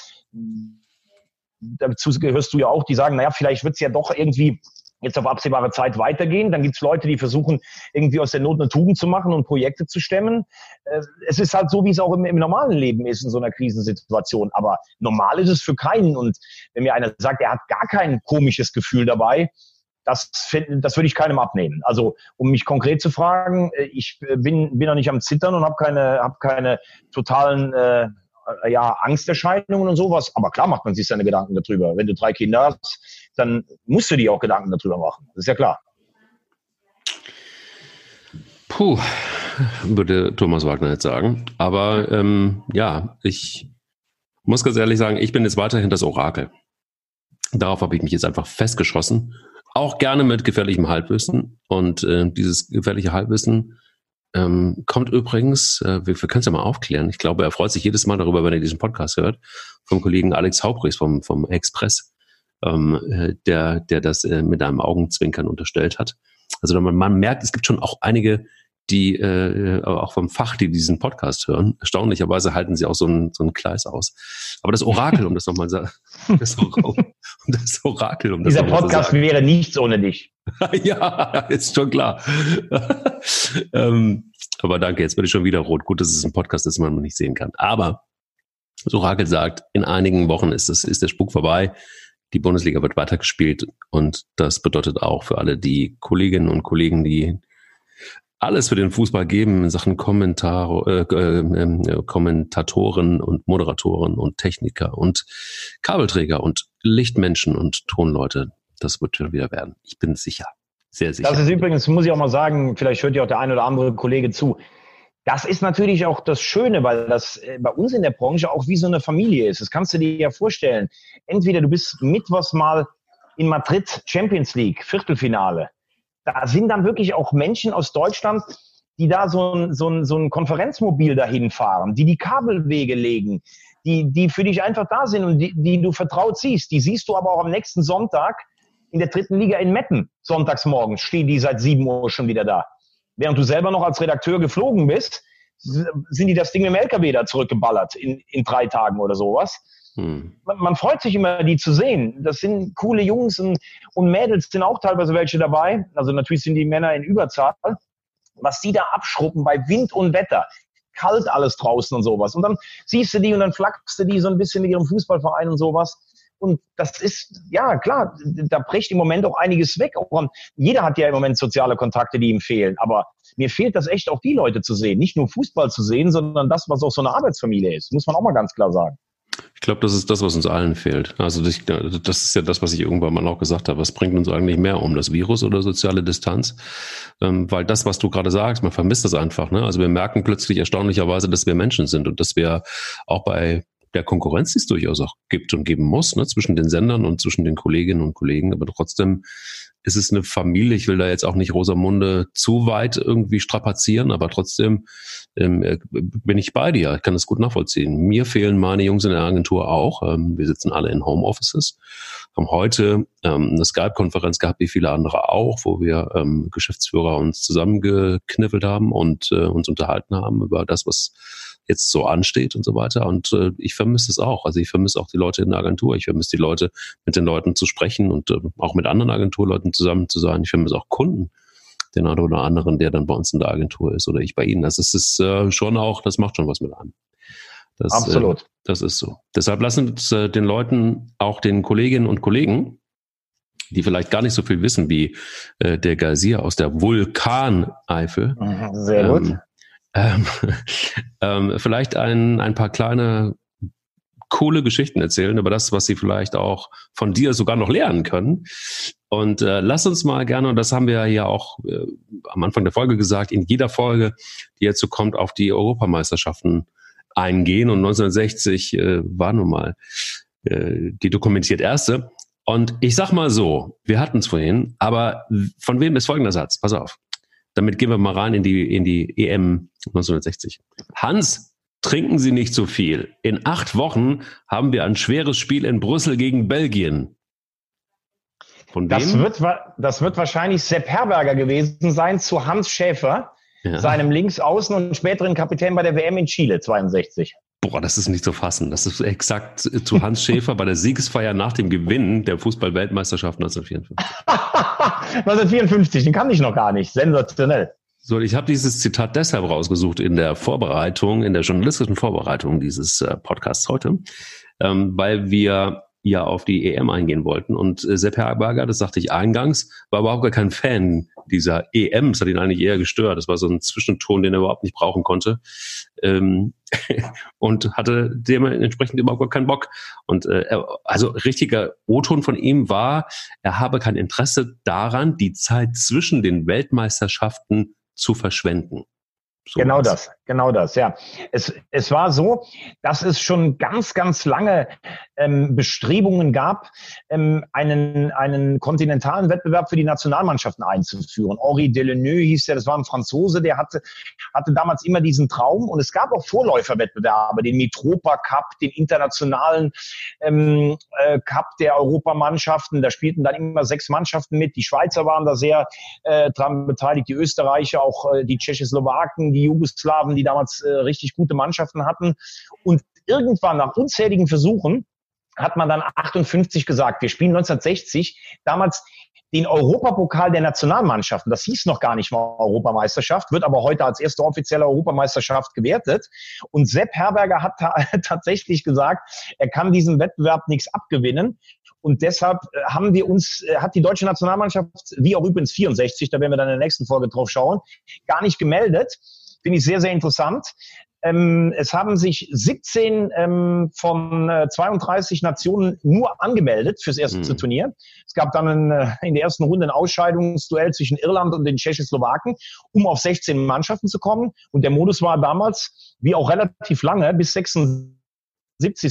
dazu gehörst du ja auch, die sagen, naja, vielleicht wird es ja doch irgendwie jetzt auf absehbare Zeit weitergehen. Dann gibt es Leute, die versuchen, irgendwie aus der Not eine Tugend zu machen und Projekte zu stemmen. Äh, es ist halt so, wie es auch im, im, normalen Leben ist in so einer Krisensituation. Aber normal ist es für keinen. Und wenn mir einer sagt, er hat gar kein komisches Gefühl dabei, das, das würde ich keinem abnehmen. Also um mich konkret zu fragen, äh, ich bin, bin noch nicht am Zittern und habe keine, hab keine totalen äh, ja, Angsterscheinungen und sowas. Aber klar macht man sich seine Gedanken darüber. Wenn du drei Kinder hast, dann musst du dir auch Gedanken darüber machen. Das ist ja klar. Puh, würde Thomas Wagner jetzt sagen. Aber ähm, ja, ich muss ganz ehrlich sagen, ich bin jetzt weiterhin das Orakel. Darauf habe ich mich jetzt einfach festgeschossen. Auch gerne mit gefährlichem Halbwissen. Und äh, dieses gefährliche Halbwissen ähm, kommt übrigens, äh, wir, wir können es ja mal aufklären. Ich glaube, er freut sich jedes Mal darüber, wenn er diesen Podcast hört, vom Kollegen Alex Haubrichs vom, vom Express ähm, äh, der, der das äh, mit einem Augenzwinkern unterstellt hat. Also man, man merkt, es gibt schon auch einige die äh, auch vom Fach, die diesen Podcast hören. Erstaunlicherweise halten sie auch so ein, so ein Kleis aus. Aber das Orakel, um das nochmal sagen, das, das Orakel, um das Dieser Podcast sagen. wäre nichts ohne dich. ja, ist schon klar. ähm, aber danke, jetzt bin ich schon wieder rot. Gut, dass es ein Podcast ist, den man nicht sehen kann. Aber das Orakel sagt, in einigen Wochen ist, das, ist der Spuk vorbei. Die Bundesliga wird weitergespielt und das bedeutet auch für alle die Kolleginnen und Kollegen, die alles für den Fußball geben in Sachen Kommentare, äh, äh, Kommentatoren und Moderatoren und Techniker und Kabelträger und Lichtmenschen und Tonleute. Das wird schon wieder werden. Ich bin sicher. Sehr sicher. Das ist übrigens, muss ich auch mal sagen, vielleicht hört ja auch der ein oder andere Kollege zu. Das ist natürlich auch das Schöne, weil das äh, bei uns in der Branche auch wie so eine Familie ist. Das kannst du dir ja vorstellen. Entweder du bist mittwochs mal in Madrid Champions League, Viertelfinale da sind dann wirklich auch Menschen aus Deutschland, die da so ein, so ein, so ein Konferenzmobil dahin fahren, die die Kabelwege legen, die, die für dich einfach da sind und die, die du vertraut siehst. Die siehst du aber auch am nächsten Sonntag in der dritten Liga in Metten. Sonntags morgens stehen die seit sieben Uhr schon wieder da. Während du selber noch als Redakteur geflogen bist, sind die das Ding im LKW da zurückgeballert in, in drei Tagen oder sowas. Hm. Man, man, freut sich immer, die zu sehen. Das sind coole Jungs und, und Mädels, sind auch teilweise welche dabei. Also natürlich sind die Männer in Überzahl. Was die da abschruppen bei Wind und Wetter, kalt alles draußen und sowas. Und dann siehst du die und dann flackst du die so ein bisschen mit ihrem Fußballverein und sowas. Und das ist, ja klar, da bricht im Moment auch einiges weg. Jeder hat ja im Moment soziale Kontakte, die ihm fehlen. Aber mir fehlt das echt auch die Leute zu sehen. Nicht nur Fußball zu sehen, sondern das, was auch so eine Arbeitsfamilie ist. Muss man auch mal ganz klar sagen. Ich glaube, das ist das, was uns allen fehlt. Also das, das, ist ja das, was ich irgendwann mal auch gesagt habe. Was bringt uns eigentlich mehr um, das Virus oder soziale Distanz? Ähm, weil das, was du gerade sagst, man vermisst das einfach. Ne? Also wir merken plötzlich erstaunlicherweise, dass wir Menschen sind und dass wir auch bei der Konkurrenz, die es durchaus auch gibt und geben muss, ne? zwischen den Sendern und zwischen den Kolleginnen und Kollegen, aber trotzdem ist es eine Familie. Ich will da jetzt auch nicht Rosamunde zu weit irgendwie strapazieren, aber trotzdem ähm, äh, bin ich bei dir. Ich kann das gut nachvollziehen. Mir fehlen meine Jungs in der Agentur auch. Ähm, wir sitzen alle in Homeoffices, haben heute ähm, eine Skype-Konferenz gehabt, wie viele andere auch, wo wir ähm, Geschäftsführer uns zusammengekniffelt haben und äh, uns unterhalten haben über das, was jetzt so ansteht und so weiter. Und äh, ich vermisse es auch. Also ich vermisse auch die Leute in der Agentur. Ich vermisse die Leute, mit den Leuten zu sprechen und äh, auch mit anderen Agenturleuten zusammen zu sein. Ich vermisse auch Kunden, den einen oder anderen, der dann bei uns in der Agentur ist oder ich bei Ihnen. Das ist, ist äh, schon auch, das macht schon was mit einem. Das, äh, Absolut. Äh, das ist so. Deshalb lassen uns äh, den Leuten, auch den Kolleginnen und Kollegen, die vielleicht gar nicht so viel wissen wie äh, der Geysir aus der Vulkaneifel. Sehr gut. Ähm, ähm, ähm, vielleicht ein, ein paar kleine coole Geschichten erzählen über das, was sie vielleicht auch von dir sogar noch lernen können. Und äh, lass uns mal gerne, und das haben wir ja auch äh, am Anfang der Folge gesagt, in jeder Folge, die jetzt so kommt, auf die Europameisterschaften eingehen. Und 1960 äh, war nun mal äh, die dokumentiert erste. Und ich sag mal so, wir hatten es vorhin, aber von wem ist folgender Satz? Pass auf. Damit gehen wir mal rein in die, in die EM 1960. Hans, trinken Sie nicht so viel. In acht Wochen haben wir ein schweres Spiel in Brüssel gegen Belgien. Von das wem? Wird, das wird wahrscheinlich Sepp Herberger gewesen sein zu Hans Schäfer, ja. seinem Linksaußen und späteren Kapitän bei der WM in Chile 62. Boah, das ist nicht zu fassen. Das ist exakt zu Hans Schäfer bei der Siegesfeier nach dem Gewinn der Fußball-Weltmeisterschaft 1954. 1954, den kann ich noch gar nicht. Sensationell. So, ich habe dieses Zitat deshalb rausgesucht in der Vorbereitung, in der journalistischen Vorbereitung dieses äh, Podcasts heute, ähm, weil wir ja auf die EM eingehen wollten. Und äh, Sepp Herberger, das sagte ich eingangs, war überhaupt gar kein Fan dieser EM. Das hat ihn eigentlich eher gestört. Das war so ein Zwischenton, den er überhaupt nicht brauchen konnte. Ähm, und hatte dementsprechend überhaupt gar keinen Bock. Und äh, er, also richtiger O-Ton von ihm war, er habe kein Interesse daran, die Zeit zwischen den Weltmeisterschaften zu verschwenden. So genau was. das, genau das, ja. Es, es war so, dass es schon ganz, ganz lange ähm, Bestrebungen gab, ähm, einen, einen kontinentalen Wettbewerb für die Nationalmannschaften einzuführen. Henri Deleneux hieß der, das war ein Franzose, der hatte, hatte damals immer diesen Traum und es gab auch Vorläuferwettbewerbe, den Mitropa Cup, den internationalen ähm, äh, Cup der Europamannschaften. Da spielten dann immer sechs Mannschaften mit. Die Schweizer waren da sehr äh, dran beteiligt, die Österreicher, auch äh, die Tschechoslowaken, die Jugoslawen, die damals äh, richtig gute Mannschaften hatten. Und irgendwann nach unzähligen Versuchen hat man dann 58 gesagt. Wir spielen 1960 damals den Europapokal der Nationalmannschaften. Das hieß noch gar nicht mal Europameisterschaft, wird aber heute als erste offizielle Europameisterschaft gewertet. Und Sepp Herberger hat tatsächlich gesagt, er kann diesem Wettbewerb nichts abgewinnen. Und deshalb äh, haben wir uns, äh, hat die deutsche Nationalmannschaft, wie auch übrigens 64, da werden wir dann in der nächsten Folge drauf schauen, gar nicht gemeldet. Finde ich sehr, sehr interessant. Ähm, es haben sich 17 ähm, von äh, 32 Nationen nur angemeldet fürs erste mhm. Turnier. Es gab dann ein, äh, in der ersten Runde ein Ausscheidungsduell zwischen Irland und den Tschechoslowaken, um auf 16 Mannschaften zu kommen. Und der Modus war damals, wie auch relativ lange, bis 76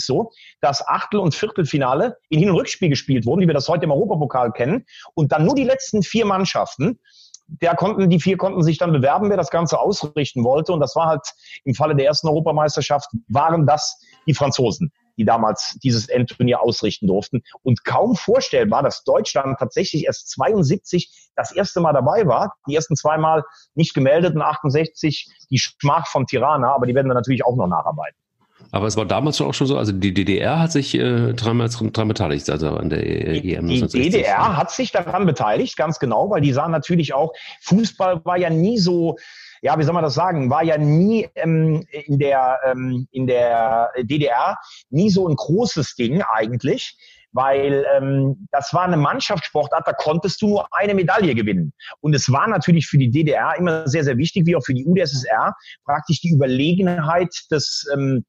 so, dass Achtel- und Viertelfinale in Hin- und Rückspiel gespielt wurden, wie wir das heute im Europapokal kennen. Und dann nur die letzten vier Mannschaften der konnten, die vier konnten sich dann bewerben, wer das Ganze ausrichten wollte. Und das war halt im Falle der ersten Europameisterschaft, waren das die Franzosen, die damals dieses Endturnier ausrichten durften. Und kaum vorstellbar, dass Deutschland tatsächlich erst 72 das erste Mal dabei war. Die ersten zweimal nicht gemeldet und 68 die Schmach von Tirana, aber die werden dann natürlich auch noch nacharbeiten. Aber es war damals auch schon so, also die DDR hat sich äh, dreimal, dran beteiligt, also an der EM. Die, die DDR hat sich daran beteiligt, ganz genau, weil die sahen natürlich auch, Fußball war ja nie so, ja, wie soll man das sagen, war ja nie ähm, in, der, ähm, in der DDR nie so ein großes Ding eigentlich weil ähm, das war eine Mannschaftssportart, da konntest du nur eine Medaille gewinnen. Und es war natürlich für die DDR immer sehr, sehr wichtig, wie auch für die UdSSR, praktisch die Überlegenheit des, ähm,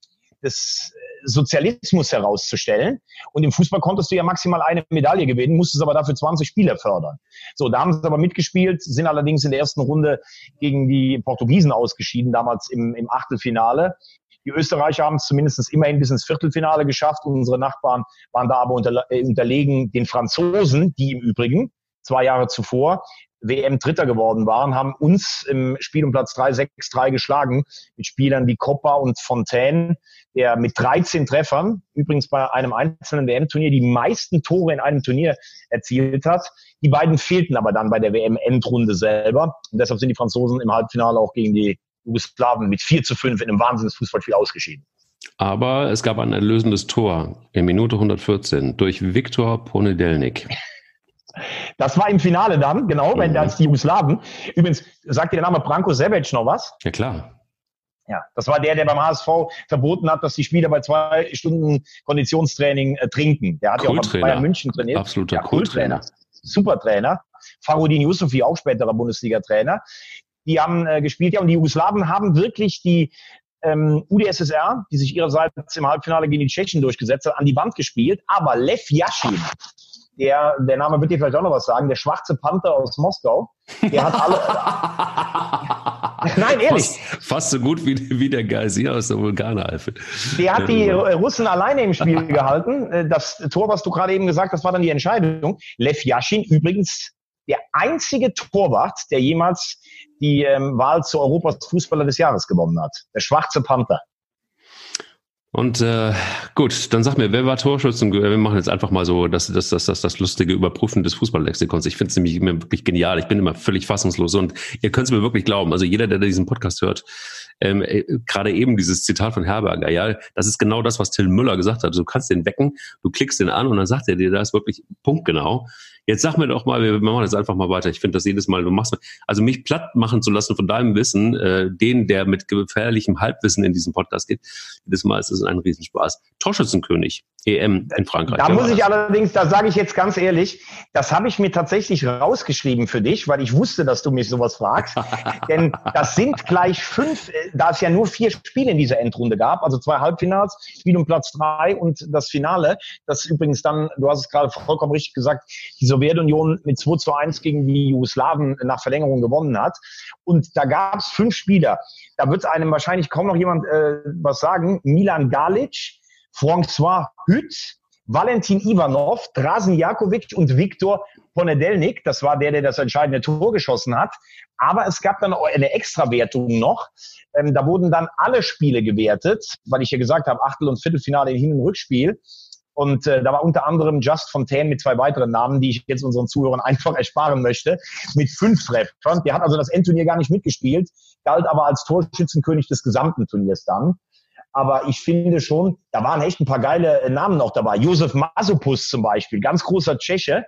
des Sozialismus herauszustellen. Und im Fußball konntest du ja maximal eine Medaille gewinnen, musstest aber dafür 20 Spieler fördern. So, da haben sie aber mitgespielt, sind allerdings in der ersten Runde gegen die Portugiesen ausgeschieden, damals im, im Achtelfinale. Die Österreicher haben es zumindest immerhin bis ins Viertelfinale geschafft. Unsere Nachbarn waren da aber unter, äh, unterlegen den Franzosen, die im Übrigen zwei Jahre zuvor WM Dritter geworden waren, haben uns im Spiel um Platz 3 6-3 geschlagen mit Spielern wie Coppa und Fontaine, der mit 13 Treffern, übrigens bei einem einzelnen WM-Turnier, die meisten Tore in einem Turnier erzielt hat. Die beiden fehlten aber dann bei der WM-Endrunde selber. Und deshalb sind die Franzosen im Halbfinale auch gegen die Jugoslawen mit 4 zu 5 in einem Wahnsinnsfußballspiel ausgeschieden. Aber es gab ein erlösendes Tor in Minute 114 durch Viktor Ponedelnik. Das war im Finale dann, genau, wenn mhm. als die Jugoslawen. Übrigens, sagt dir der Name Branko Sebec noch was? Ja, klar. Ja, das war der, der beim HSV verboten hat, dass die Spieler bei zwei Stunden Konditionstraining äh, trinken. Der hat ja auch bei Bayern München trainiert. Absoluter ja, Kulttrainer. Super Trainer. Farudin Yusufi, auch späterer Bundesliga-Trainer. Die haben äh, gespielt, ja, und die Jugoslawen haben wirklich die ähm, UdSSR, die sich ihrerseits im Halbfinale gegen die Tschechen durchgesetzt hat, an die Wand gespielt. Aber Lev Yashin, der, der Name wird dir vielleicht auch noch was sagen, der schwarze Panther aus Moskau, der hat alle. Nein, ehrlich. Fast, fast, so gut wie, wie der Geysir aus der Vulkaneifel. Der hat die Russen alleine im Spiel gehalten. Das Tor, was du gerade eben gesagt hast, war dann die Entscheidung. Lev Yashin übrigens der einzige Torwart, der jemals die ähm, Wahl zu Europas Fußballer des Jahres gewonnen hat. Der schwarze Panther. Und äh, gut, dann sag mir, wer war Torschützen? Wir machen jetzt einfach mal so das, das, das, das, das lustige Überprüfen des Fußballlexikons. Ich finde es nämlich wirklich genial. Ich bin immer völlig fassungslos und ihr könnt es mir wirklich glauben. Also jeder, der diesen Podcast hört, ähm, äh, gerade eben dieses Zitat von Herberger, ja, das ist genau das, was Till Müller gesagt hat. Du kannst den wecken, du klickst den an und dann sagt er dir, da ist wirklich punktgenau. Jetzt sag mir doch mal, wir machen jetzt einfach mal weiter. Ich finde das jedes Mal, du machst, also mich platt machen zu lassen von deinem Wissen, äh, den, der mit gefährlichem Halbwissen in diesem Podcast geht, jedes Mal ist es ein Riesenspaß. Torschützenkönig, EM in Frankreich. Da muss ich allerdings, da sage ich jetzt ganz ehrlich, das habe ich mir tatsächlich rausgeschrieben für dich, weil ich wusste, dass du mich sowas fragst. Denn das sind gleich fünf, da es ja nur vier Spiele in dieser Endrunde gab, also zwei Halbfinals, Spiel um Platz drei und das Finale, das übrigens dann, du hast es gerade vollkommen richtig gesagt, diese Sowjetunion mit 2 zu 1 gegen die Jugoslawen nach Verlängerung gewonnen hat. Und da gab es fünf Spieler. Da wird einem wahrscheinlich kaum noch jemand äh, was sagen. Milan Galic, François Hütt, Valentin Ivanov, Drasen Jakovic und Viktor Ponedelnik. Das war der, der das entscheidende Tor geschossen hat. Aber es gab dann auch eine Extrawertung noch. Ähm, da wurden dann alle Spiele gewertet, weil ich ja gesagt habe, Achtel- und Viertelfinale in Hin- und Rückspiel. Und äh, da war unter anderem Just Fontaine mit zwei weiteren Namen, die ich jetzt unseren Zuhörern einfach ersparen möchte, mit fünf Treffern. Der hat also das Endturnier gar nicht mitgespielt, galt aber als Torschützenkönig des gesamten Turniers dann. Aber ich finde schon, da waren echt ein paar geile äh, Namen noch dabei. Josef Masopus zum Beispiel, ganz großer Tscheche,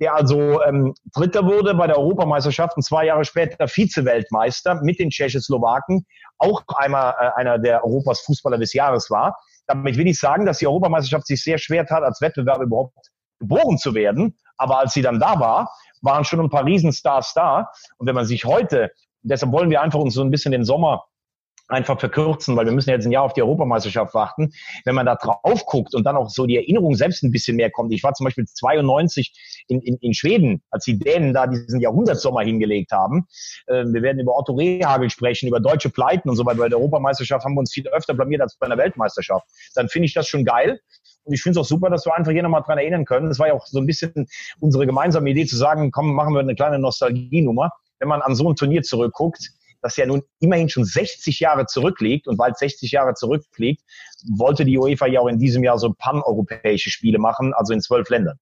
der also ähm, Dritter wurde bei der Europameisterschaft und zwei Jahre später Vize-Weltmeister mit den Tschechoslowaken, auch einmal äh, einer der Europas Fußballer des Jahres war. Damit will ich sagen, dass die Europameisterschaft sich sehr schwer tat, als Wettbewerb überhaupt geboren zu werden. Aber als sie dann da war, waren schon ein paar Riesenstars da. Und wenn man sich heute, deshalb wollen wir einfach uns so ein bisschen den Sommer einfach verkürzen, weil wir müssen jetzt ein Jahr auf die Europameisterschaft warten. Wenn man da drauf guckt und dann auch so die Erinnerung selbst ein bisschen mehr kommt. Ich war zum Beispiel 92 in, in, in Schweden, als die Dänen da diesen Jahrhundertsommer hingelegt haben. Äh, wir werden über Otto Rehagel sprechen, über deutsche Pleiten und so weiter. Bei der Europameisterschaft haben wir uns viel öfter blamiert als bei einer Weltmeisterschaft. Dann finde ich das schon geil. Und ich finde es auch super, dass wir einfach hier nochmal dran erinnern können. Das war ja auch so ein bisschen unsere gemeinsame Idee zu sagen, komm, machen wir eine kleine Nostalgienummer. Wenn man an so ein Turnier zurückguckt, das ja nun immerhin schon 60 Jahre zurückliegt. Und weil es 60 Jahre zurückliegt, wollte die UEFA ja auch in diesem Jahr so paneuropäische Spiele machen, also in zwölf Ländern.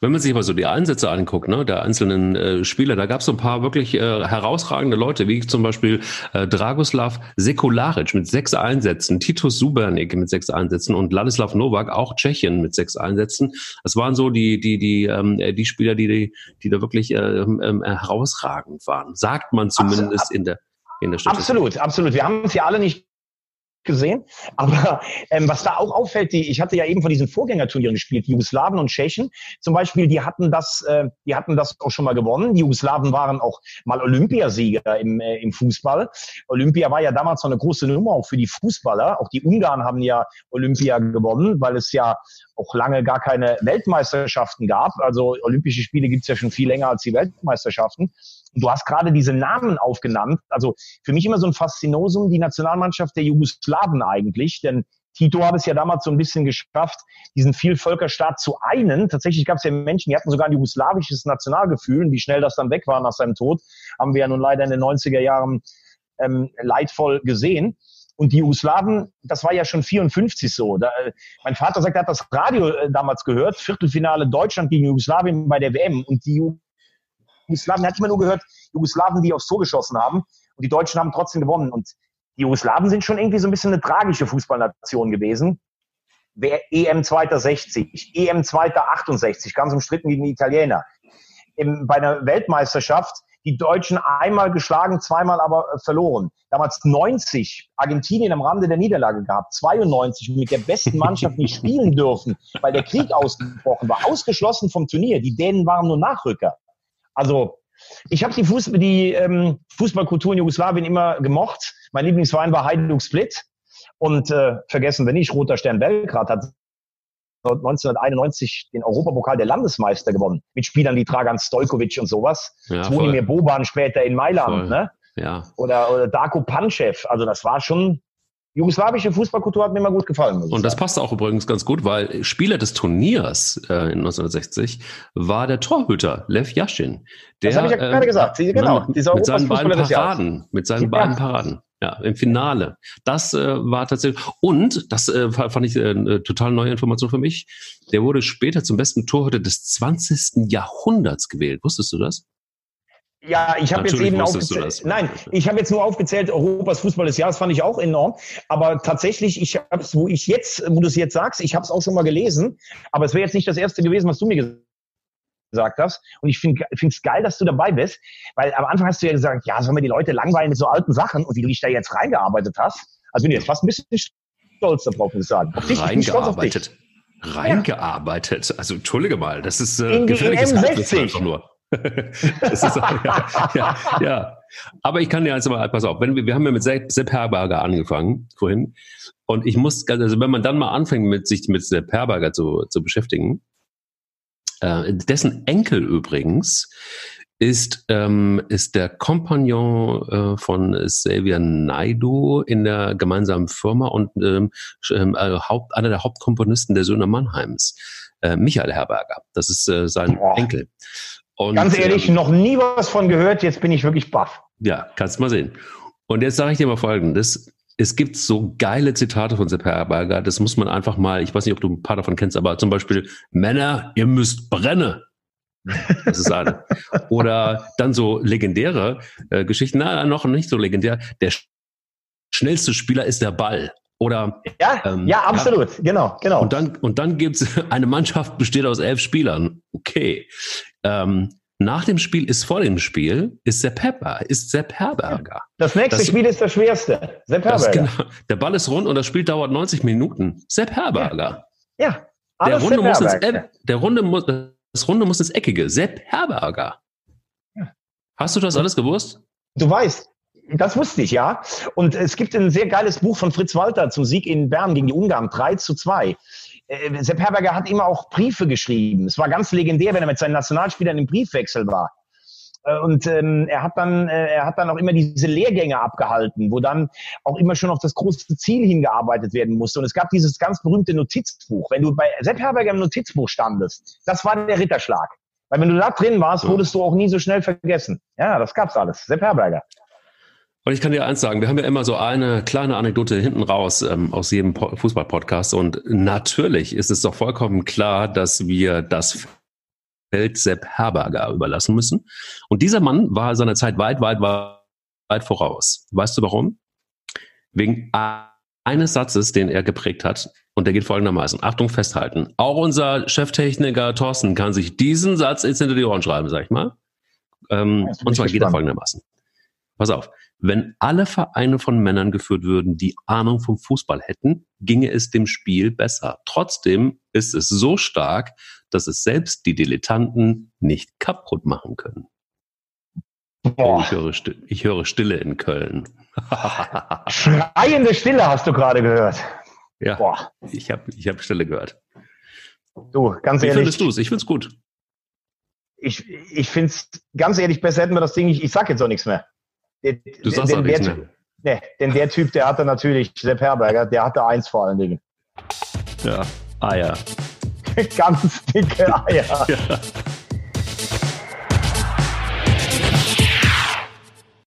Wenn man sich aber so die Einsätze anguckt, ne, der einzelnen äh, Spieler, da gab es so ein paar wirklich äh, herausragende Leute, wie zum Beispiel äh, Dragoslav Sekularic mit sechs Einsätzen, Titus Subernik mit sechs Einsätzen und Ladislav Novak, auch Tschechien mit sechs Einsätzen. Das waren so die, die, die, ähm, die Spieler, die, die, die da wirklich äh, äh, herausragend waren. Sagt man zumindest Absolut. in der in der Statistik. Absolut, absolut. Wir haben es ja alle nicht gesehen. Aber ähm, was da auch auffällt, die, ich hatte ja eben von diesen Vorgängerturnieren gespielt, Jugoslawen und Tschechen zum Beispiel, die hatten das, äh, die hatten das auch schon mal gewonnen. Die Jugoslawen waren auch mal Olympiasieger im, äh, im Fußball. Olympia war ja damals noch eine große Nummer auch für die Fußballer. Auch die Ungarn haben ja Olympia gewonnen, weil es ja auch lange gar keine Weltmeisterschaften gab. Also Olympische Spiele gibt's ja schon viel länger als die Weltmeisterschaften. Du hast gerade diese Namen aufgenannt. Also für mich immer so ein Faszinosum, die Nationalmannschaft der Jugoslawen eigentlich. Denn Tito hat es ja damals so ein bisschen geschafft, diesen Vielvölkerstaat zu einen. Tatsächlich gab es ja Menschen, die hatten sogar ein jugoslawisches Nationalgefühl. Und wie schnell das dann weg war nach seinem Tod, haben wir ja nun leider in den 90er Jahren ähm, leidvoll gesehen. Und die Jugoslawen, das war ja schon 54 so. Da, äh, mein Vater sagt, er hat das Radio äh, damals gehört, Viertelfinale Deutschland gegen Jugoslawien bei der WM. Und die Jugoslawen, hat immer nur gehört, Jugoslawen, die aufs Tor geschossen haben. Und die Deutschen haben trotzdem gewonnen. Und die Jugoslawen sind schon irgendwie so ein bisschen eine tragische Fußballnation gewesen. Wer EM 260, EM 268, ganz umstritten gegen die Italiener. Im, bei einer Weltmeisterschaft die Deutschen einmal geschlagen, zweimal aber äh, verloren. Damals 90 Argentinien am Rande der Niederlage gehabt, 92 mit der besten Mannschaft nicht spielen dürfen, weil der Krieg ausgebrochen war, ausgeschlossen vom Turnier. Die Dänen waren nur Nachrücker. Also ich habe die, Fuß, die ähm, Fußballkultur in Jugoslawien immer gemocht. Mein Lieblingsverein war Hajduk Split. Und äh, vergessen wir nicht, Roter Stern Belgrad hat 1991 den Europapokal der Landesmeister gewonnen. Mit Spielern wie Dragan Stojkovic und sowas. Ja, Zvonimir Boban später in Mailand. Ne? Ja. Oder, oder Darko Panchev. Also das war schon jugoslawische Fußballkultur hat mir immer gut gefallen. Und das passt auch übrigens ganz gut, weil Spieler des Turniers äh, in 1960 war der Torhüter Lev Yashin. Der, das habe ich ja äh, gerade gesagt. Sie, genau, mit, mit seinen beiden Paraden. Mit seinen ja. beiden Paraden. Ja, im Finale. Das äh, war tatsächlich. Und, das äh, fand ich äh, eine total neue Information für mich, der wurde später zum besten Torhüter des 20. Jahrhunderts gewählt. Wusstest du das? Ja, ich habe jetzt eben aufgezählt. Nein, ich habe jetzt nur aufgezählt, Europas Fußball des Jahres fand ich auch enorm. Aber tatsächlich, ich habe es, wo ich jetzt, wo du es jetzt sagst, ich habe es auch schon mal gelesen. Aber es wäre jetzt nicht das erste gewesen, was du mir gesagt hast. Und ich finde es geil, dass du dabei bist, weil am Anfang hast du ja gesagt, ja, sollen wir die Leute langweilen mit so alten Sachen und wie du dich da jetzt reingearbeitet hast. Also bin ich jetzt fast ein bisschen stolz darauf, muss ich sagen. Auf dich, reingearbeitet. Reingearbeitet. Also entschuldige mal, das ist äh, gefährliches Halbwissen einfach nur. ist, ja, ja, ja, Aber ich kann dir jetzt mal, pass auf, wenn wir, wir haben ja mit Sepp, Sepp Herberger angefangen vorhin. Und ich muss, also wenn man dann mal anfängt, mit sich mit Sepp Herberger zu, zu beschäftigen, äh, dessen Enkel übrigens ist, ähm, ist der Kompagnon äh, von Xavier Naidu in der gemeinsamen Firma und ähm, äh, Haupt, einer der Hauptkomponisten der Söhne Mannheims, äh, Michael Herberger. Das ist äh, sein Boah. Enkel. Und, Ganz ehrlich, ähm, noch nie was von gehört, jetzt bin ich wirklich baff. Ja, kannst mal sehen. Und jetzt sage ich dir mal Folgendes. Es gibt so geile Zitate von Sepp Herberger, das muss man einfach mal, ich weiß nicht, ob du ein paar davon kennst, aber zum Beispiel, Männer, ihr müsst brennen. Das ist eine. Oder dann so legendäre äh, Geschichten, na, noch nicht so legendär. Der schnellste Spieler ist der Ball. Oder ja, ähm, ja, absolut, ja. genau, genau. Und dann und dann gibt's eine Mannschaft besteht aus elf Spielern. Okay. Ähm, nach dem Spiel ist vor dem Spiel ist Sepp Pepper, ist Sepp Herberger. Das nächste das, Spiel ist das schwerste. Sepp Herberger. Genau, der Ball ist rund und das Spiel dauert 90 Minuten. Sepp Herberger. Ja. ja der Runde muss ins, der Runde muss das Runde muss ins Eckige. Sepp Herberger. Ja. Hast du das alles gewusst? Du weißt, das wusste ich, ja. Und es gibt ein sehr geiles Buch von Fritz Walter zum Sieg in Bern gegen die Ungarn, 3 zu 2. Äh, Sepp Herberger hat immer auch Briefe geschrieben. Es war ganz legendär, wenn er mit seinen Nationalspielern im Briefwechsel war. Äh, und ähm, er hat dann, äh, er hat dann auch immer diese Lehrgänge abgehalten, wo dann auch immer schon auf das große Ziel hingearbeitet werden musste. Und es gab dieses ganz berühmte Notizbuch. Wenn du bei Sepp Herberger im Notizbuch standest, das war der Ritterschlag. Weil wenn du da drin warst, wurdest du auch nie so schnell vergessen. Ja, das gab's alles. Sepp Herberger. Und ich kann dir eins sagen, wir haben ja immer so eine kleine Anekdote hinten raus ähm, aus jedem Fußball-Podcast. Und natürlich ist es doch vollkommen klar, dass wir das Feld Sepp Herberger überlassen müssen. Und dieser Mann war seiner Zeit weit, weit, weit, weit voraus. Weißt du warum? Wegen eines Satzes, den er geprägt hat. Und der geht folgendermaßen. Achtung, festhalten. Auch unser Cheftechniker Thorsten kann sich diesen Satz jetzt hinter die Ohren schreiben, sag ich mal. Ähm, und zwar geht er folgendermaßen. Pass auf. Wenn alle Vereine von Männern geführt würden, die Ahnung vom Fußball hätten, ginge es dem Spiel besser. Trotzdem ist es so stark, dass es selbst die Dilettanten nicht kaputt machen können. Boah. Ich, höre ich höre Stille in Köln. Schreiende Stille hast du gerade gehört. Ja, Boah. ich habe ich hab Stille gehört. Du, ganz Wie ehrlich. Wie findest du es? Ich finde es gut. Ich, ich finde es, ganz ehrlich, besser hätten wir das Ding, ich, ich sag jetzt auch nichts mehr. Der, du sagst nichts mehr. Nee, denn der Typ, der hatte natürlich, Sepp Herberger, der hatte eins vor allen Dingen. Ja, Eier. Ganz dicke Eier. Ja.